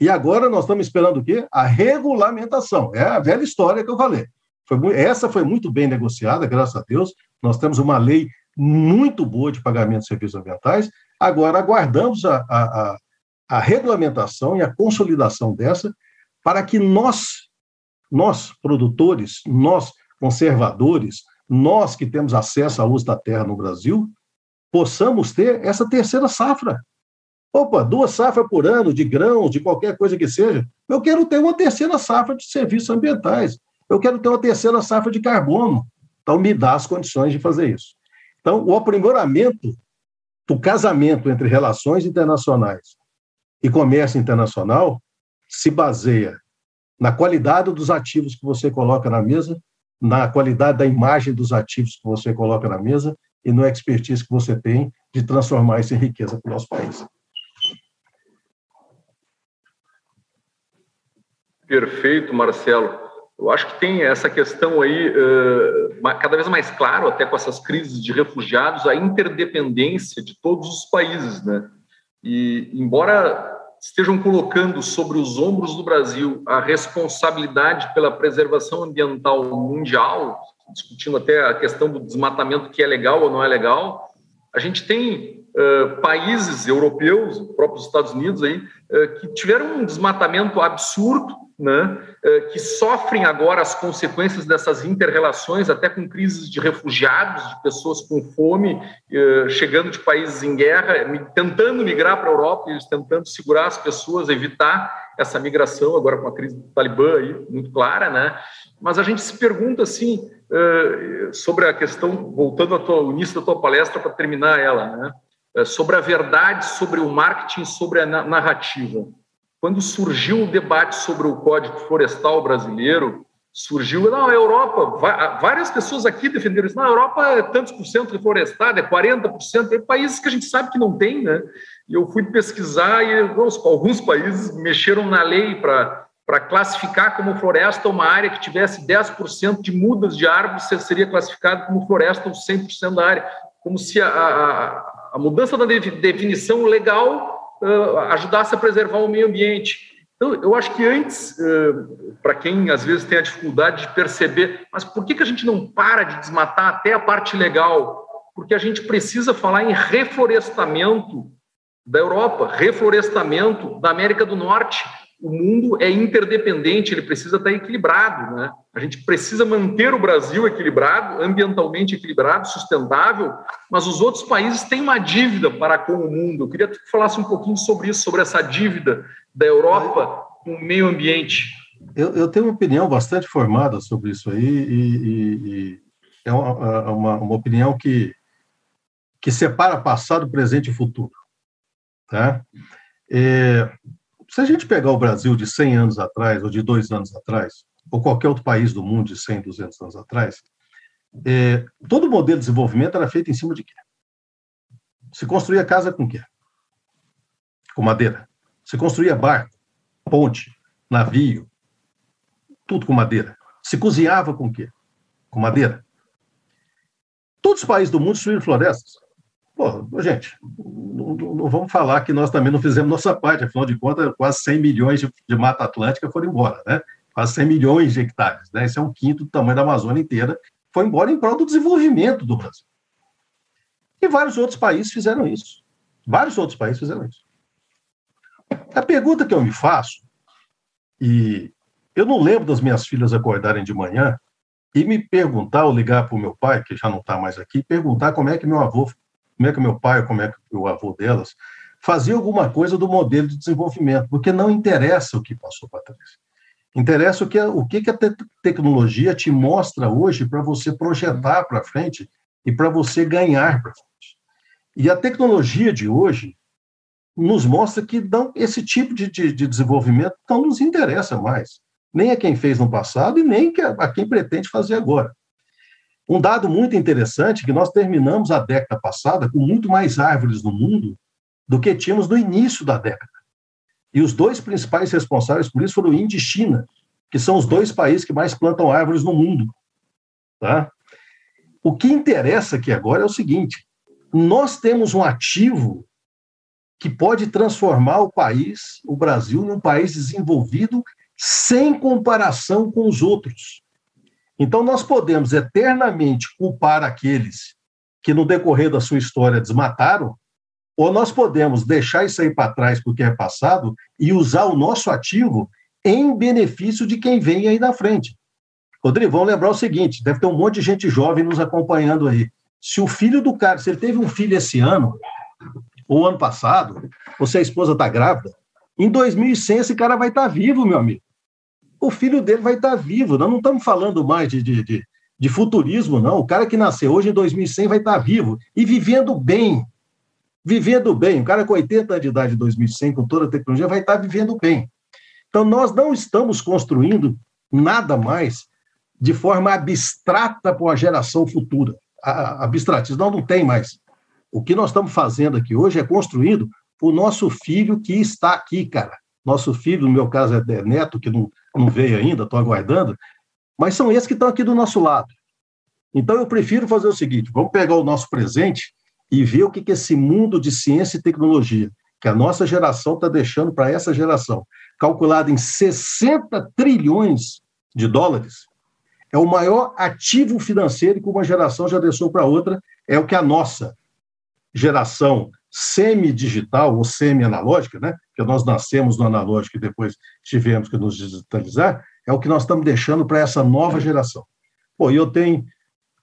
E agora nós estamos esperando o quê? A regulamentação. É a velha história que eu falei. Foi, essa foi muito bem negociada, graças a Deus. Nós temos uma lei muito boa de pagamento de serviços ambientais. Agora aguardamos a, a, a regulamentação e a consolidação dessa para que nós, nós produtores, nós conservadores, nós que temos acesso ao uso da terra no Brasil, possamos ter essa terceira safra. Opa, duas safras por ano de grãos, de qualquer coisa que seja. Eu quero ter uma terceira safra de serviços ambientais. Eu quero ter uma terceira safra de carbono. Então, me dá as condições de fazer isso. Então, o aprimoramento do casamento entre relações internacionais e comércio internacional se baseia na qualidade dos ativos que você coloca na mesa, na qualidade da imagem dos ativos que você coloca na mesa e no expertise que você tem de transformar isso em riqueza para o nosso país. Perfeito, Marcelo. Eu acho que tem essa questão aí, uh, cada vez mais claro, até com essas crises de refugiados, a interdependência de todos os países, né? E, embora estejam colocando sobre os ombros do Brasil a responsabilidade pela preservação ambiental mundial, discutindo até a questão do desmatamento que é legal ou não é legal, a gente tem uh, países europeus, próprios Estados Unidos aí, uh, que tiveram um desmatamento absurdo né, eh, que sofrem agora as consequências dessas interrelações, até com crises de refugiados, de pessoas com fome, eh, chegando de países em guerra, tentando migrar para a Europa, eles tentando segurar as pessoas, evitar essa migração, agora com a crise do Talibã aí, muito clara, né? Mas a gente se pergunta, assim, eh, sobre a questão, voltando ao início da tua palestra, para terminar ela, né? Sobre a verdade, sobre o marketing, sobre a narrativa. Quando surgiu o debate sobre o Código Florestal brasileiro, surgiu, não, a Europa, várias pessoas aqui defenderam isso, na Europa é tantos por cento reflorestado, é 40%, tem países que a gente sabe que não tem, né? E eu fui pesquisar e alguns países mexeram na lei para para classificar como floresta uma área que tivesse 10% de mudas de árvores, seria classificado como floresta ou 100% da área, como se a, a, a mudança da definição legal uh, ajudasse a preservar o meio ambiente. Então, eu acho que antes, para quem às vezes tem a dificuldade de perceber, mas por que, que a gente não para de desmatar até a parte legal? Porque a gente precisa falar em reflorestamento da Europa, reflorestamento da América do Norte. O mundo é interdependente, ele precisa estar equilibrado. Né? A gente precisa manter o Brasil equilibrado, ambientalmente equilibrado, sustentável, mas os outros países têm uma dívida para com o mundo. Eu queria que tu falasse um pouquinho sobre isso, sobre essa dívida da Europa com o meio ambiente. Eu, eu, tenho uma opinião bastante formada sobre isso aí, e, e, e é uma, uma, uma, opinião que, que separa passado, presente e futuro. Tá? É, se a gente pegar o Brasil de 100 anos atrás, ou de dois anos atrás, ou qualquer outro país do mundo de 100, 200 anos atrás, é, todo o modelo de desenvolvimento era feito em cima de quê? Se construía casa com quê? Com madeira. Se construía barco, ponte, navio, tudo com madeira. Se cozinhava com quê? Com madeira. Todos os países do mundo destruíram florestas. Pô, gente, não, não, vamos falar que nós também não fizemos nossa parte, afinal de contas, quase 100 milhões de, de mata atlântica foram embora, né? Quase 100 milhões de hectares, né? Esse é um quinto do tamanho da Amazônia inteira, foi embora em prol do desenvolvimento do Brasil. E vários outros países fizeram isso. Vários outros países fizeram isso. A pergunta que eu me faço, e eu não lembro das minhas filhas acordarem de manhã e me perguntar, ou ligar para o meu pai, que já não está mais aqui, perguntar como é que meu avô como é que meu pai, como é que o avô delas, fazia alguma coisa do modelo de desenvolvimento, porque não interessa o que passou para trás. Interessa o que, o que a te tecnologia te mostra hoje para você projetar para frente e para você ganhar para frente. E a tecnologia de hoje nos mostra que não, esse tipo de, de, de, desenvolvimento não nos interessa mais, nem a quem fez no passado e nem a quem pretende fazer agora. Um dado muito interessante que nós terminamos a década passada com muito mais árvores no mundo do que tínhamos no início da década. E os dois principais responsáveis por isso foram Índia e China, que são os dois países que mais plantam árvores no mundo. Tá? O que interessa aqui agora é o seguinte: nós temos um ativo que pode transformar o país, o Brasil, num país desenvolvido sem comparação com os outros. Então, nós podemos eternamente culpar aqueles que, no decorrer da sua história, desmataram, ou nós podemos deixar isso aí para trás porque é passado e usar o nosso ativo em benefício de quem vem aí na frente. Rodrigo, vamos lembrar o seguinte: deve ter um monte de gente jovem nos acompanhando aí. Se o filho do cara, se ele teve um filho esse ano, ou ano passado, ou se a esposa está grávida, em 2100 esse cara vai estar tá vivo, meu amigo o filho dele vai estar vivo. Nós não estamos falando mais de, de, de, de futurismo, não. O cara que nasceu hoje em 2100 vai estar vivo e vivendo bem. Vivendo bem. O cara com 80 anos de idade em 2100, com toda a tecnologia, vai estar vivendo bem. Então, nós não estamos construindo nada mais de forma abstrata para a geração futura. Abstratismo não, não tem mais. O que nós estamos fazendo aqui hoje é construindo o nosso filho que está aqui, cara. Nosso filho, no meu caso, é neto, que não, não veio ainda, estou aguardando, mas são esses que estão aqui do nosso lado. Então, eu prefiro fazer o seguinte: vamos pegar o nosso presente e ver o que, que esse mundo de ciência e tecnologia, que a nossa geração está deixando para essa geração, calculado em 60 trilhões de dólares, é o maior ativo financeiro que uma geração já deixou para outra, é o que a nossa geração semi-digital ou semi-analógica, né? que nós nascemos no analógico e depois tivemos que nos digitalizar, é o que nós estamos deixando para essa nova geração. Pô, eu tenho,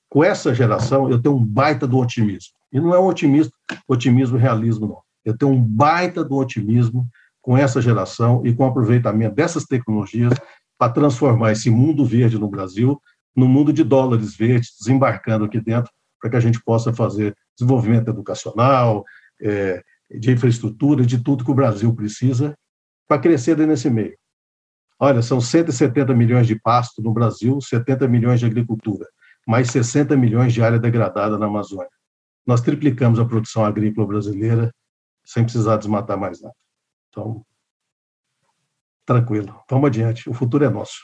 com essa geração, eu tenho um baita do otimismo. E não é um otimismo, otimismo realismo, não. Eu tenho um baita do otimismo com essa geração e com o aproveitamento dessas tecnologias para transformar esse mundo verde no Brasil no mundo de dólares verdes, desembarcando aqui dentro, para que a gente possa fazer desenvolvimento educacional, é, de infraestrutura, de tudo que o Brasil precisa, para crescer nesse meio. Olha, são 170 milhões de pasto no Brasil, 70 milhões de agricultura, mais 60 milhões de área degradada na Amazônia. Nós triplicamos a produção agrícola brasileira sem precisar desmatar mais nada. Então, tranquilo, vamos adiante, o futuro é nosso.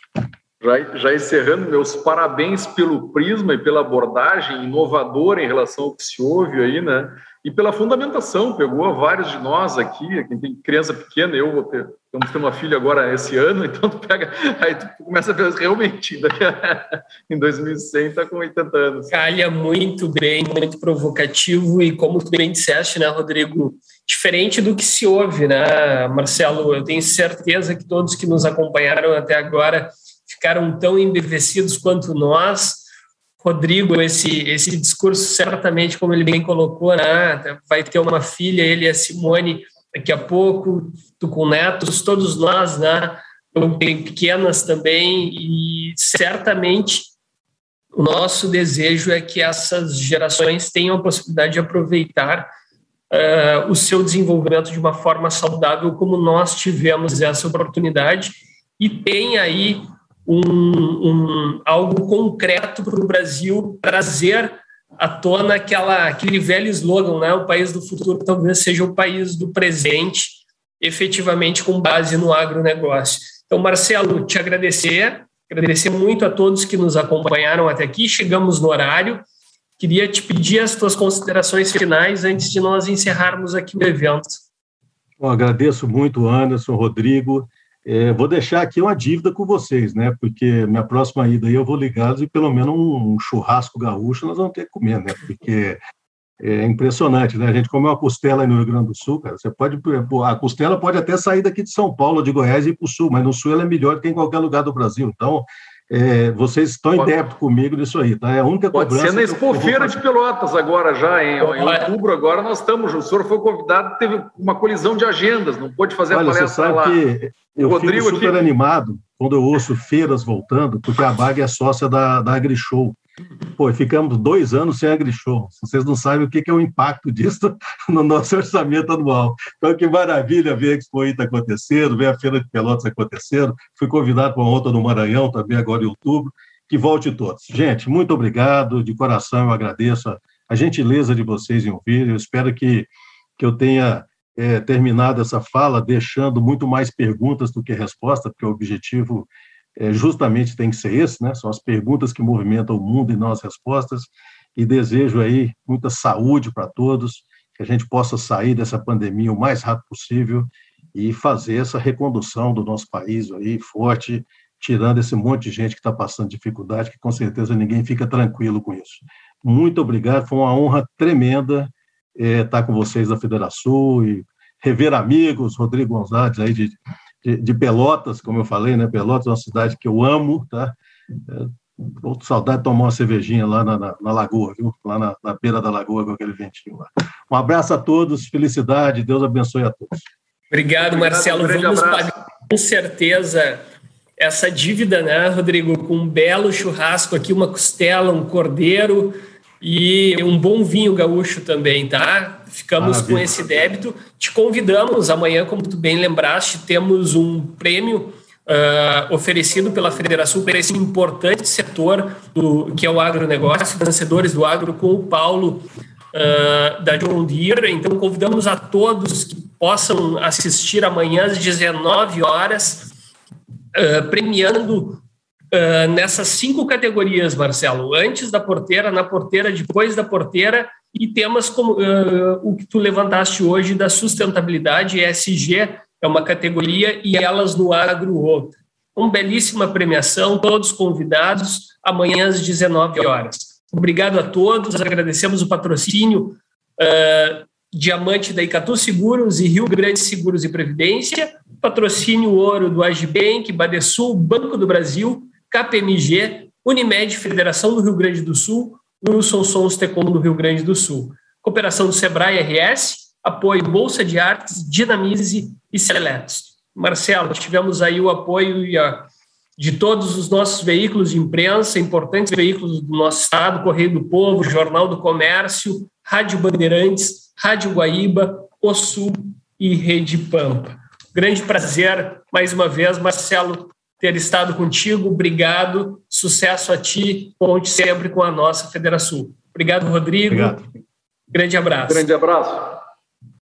Já, já encerrando, meus parabéns pelo prisma e pela abordagem inovadora em relação ao que se ouve aí, né? E pela fundamentação, pegou vários de nós aqui, quem tem criança pequena, eu vou ter, vamos ter uma filha agora esse ano, então tu pega, aí tu começa a ver realmente, em 2100 está com 80 anos. Calha muito bem, muito provocativo e como tu bem disseste, né, Rodrigo, diferente do que se ouve, né, Marcelo, eu tenho certeza que todos que nos acompanharam até agora ficaram tão embevecidos quanto nós. Rodrigo, esse, esse discurso, certamente, como ele bem colocou, né, vai ter uma filha, ele e a Simone, daqui a pouco, tu com netos, todos nós, né, bem pequenas também, e certamente o nosso desejo é que essas gerações tenham a possibilidade de aproveitar uh, o seu desenvolvimento de uma forma saudável, como nós tivemos essa oportunidade, e tem aí um, um algo concreto para o Brasil trazer à tona aquela, aquele velho slogan, né? O país do futuro talvez seja o país do presente, efetivamente com base no agronegócio. Então, Marcelo, te agradecer, agradecer muito a todos que nos acompanharam até aqui. Chegamos no horário. Queria te pedir as tuas considerações finais antes de nós encerrarmos aqui o evento. Bom, agradeço muito, Anderson, Rodrigo. É, vou deixar aqui uma dívida com vocês, né? Porque minha próxima ida aí eu vou ligá-los e pelo menos um churrasco gaúcho nós vamos ter que comer, né? Porque é impressionante, né? A gente come uma costela aí no Rio Grande do Sul, cara. Você pode. A costela pode até sair daqui de São Paulo, de Goiás e ir para o Sul, mas no Sul ela é melhor do que em qualquer lugar do Brasil. Então, é, vocês estão em débito comigo nisso aí, tá? É a única Pode cobrança. ser na Expofeira de Pelotas agora já, em, em, outubro agora nós estamos. O senhor foi convidado, teve uma colisão de agendas, não pôde fazer Olha, a palestra você sabe lá. Que eu Rodrigo fico super aqui... animado quando eu ouço feiras voltando, porque a Bag é sócia da, da AgriShow. Pô, ficamos dois anos sem AgriShow. Vocês não sabem o que é o impacto disso no nosso orçamento anual. Então, que maravilha ver a Expo está acontecendo, ver a Feira de Pelotas acontecendo. Fui convidado para uma outra no Maranhão também, agora em outubro. Que volte todos. Gente, muito obrigado. De coração, eu agradeço a, a gentileza de vocês em ouvir. Eu espero que, que eu tenha é, terminado essa fala deixando muito mais perguntas do que respostas, porque o objetivo é, justamente tem que ser esse, né? São as perguntas que movimentam o mundo e não as respostas. E desejo aí muita saúde para todos, que a gente possa sair dessa pandemia o mais rápido possível e fazer essa recondução do nosso país aí forte, tirando esse monte de gente que está passando dificuldade, que com certeza ninguém fica tranquilo com isso. Muito obrigado, foi uma honra tremenda é, estar com vocês da Federação e rever amigos, Rodrigo Gonzalez aí de, de, de, Pelotas, como eu falei, né? Pelotas é uma cidade que eu amo, tá? É, Outra saudade de tomar uma cervejinha lá na, na, na lagoa, viu? Lá na, na, beira da lagoa com aquele ventinho lá. Um abraço a todos, felicidade, Deus abençoe a todos. Obrigado, Marcelo. Obrigado, Vamos abraço. pagar com certeza essa dívida, né, Rodrigo? Com um belo churrasco aqui, uma costela, um cordeiro e um bom vinho gaúcho também, tá? Ficamos Maravilha. com esse débito. Te convidamos amanhã, como tu bem lembraste, temos um prêmio uh, oferecido pela Federação para esse importante setor do, que é o agronegócio, vencedores do agro, com o Paulo uh, da John Deere. Então, convidamos a todos que possam assistir amanhã às 19 horas, uh, premiando nessas cinco categorias, Marcelo, antes da porteira, na porteira, depois da porteira, e temas como uh, o que tu levantaste hoje da sustentabilidade, ESG é uma categoria e elas no agro outra. Uma belíssima premiação, todos convidados, amanhã às 19 horas. Obrigado a todos, agradecemos o patrocínio uh, Diamante da Icatu Seguros e Rio Grande Seguros e Previdência, patrocínio ouro do Agibank, Badesul, Banco do Brasil, KPMG, Unimed, Federação do Rio Grande do Sul, Wilson Sons Tecom do Rio Grande do Sul. Cooperação do Sebrae RS, apoio Bolsa de Artes, Dinamize e Seletos. Marcelo, tivemos aí o apoio de todos os nossos veículos de imprensa, importantes veículos do nosso estado, Correio do Povo, Jornal do Comércio, Rádio Bandeirantes, Rádio Guaíba, O Sul e Rede Pampa. Grande prazer, mais uma vez, Marcelo, ter estado contigo. Obrigado. Sucesso a ti. Conte sempre com a nossa Federação. Obrigado, Rodrigo. Obrigado. Grande abraço. Grande abraço.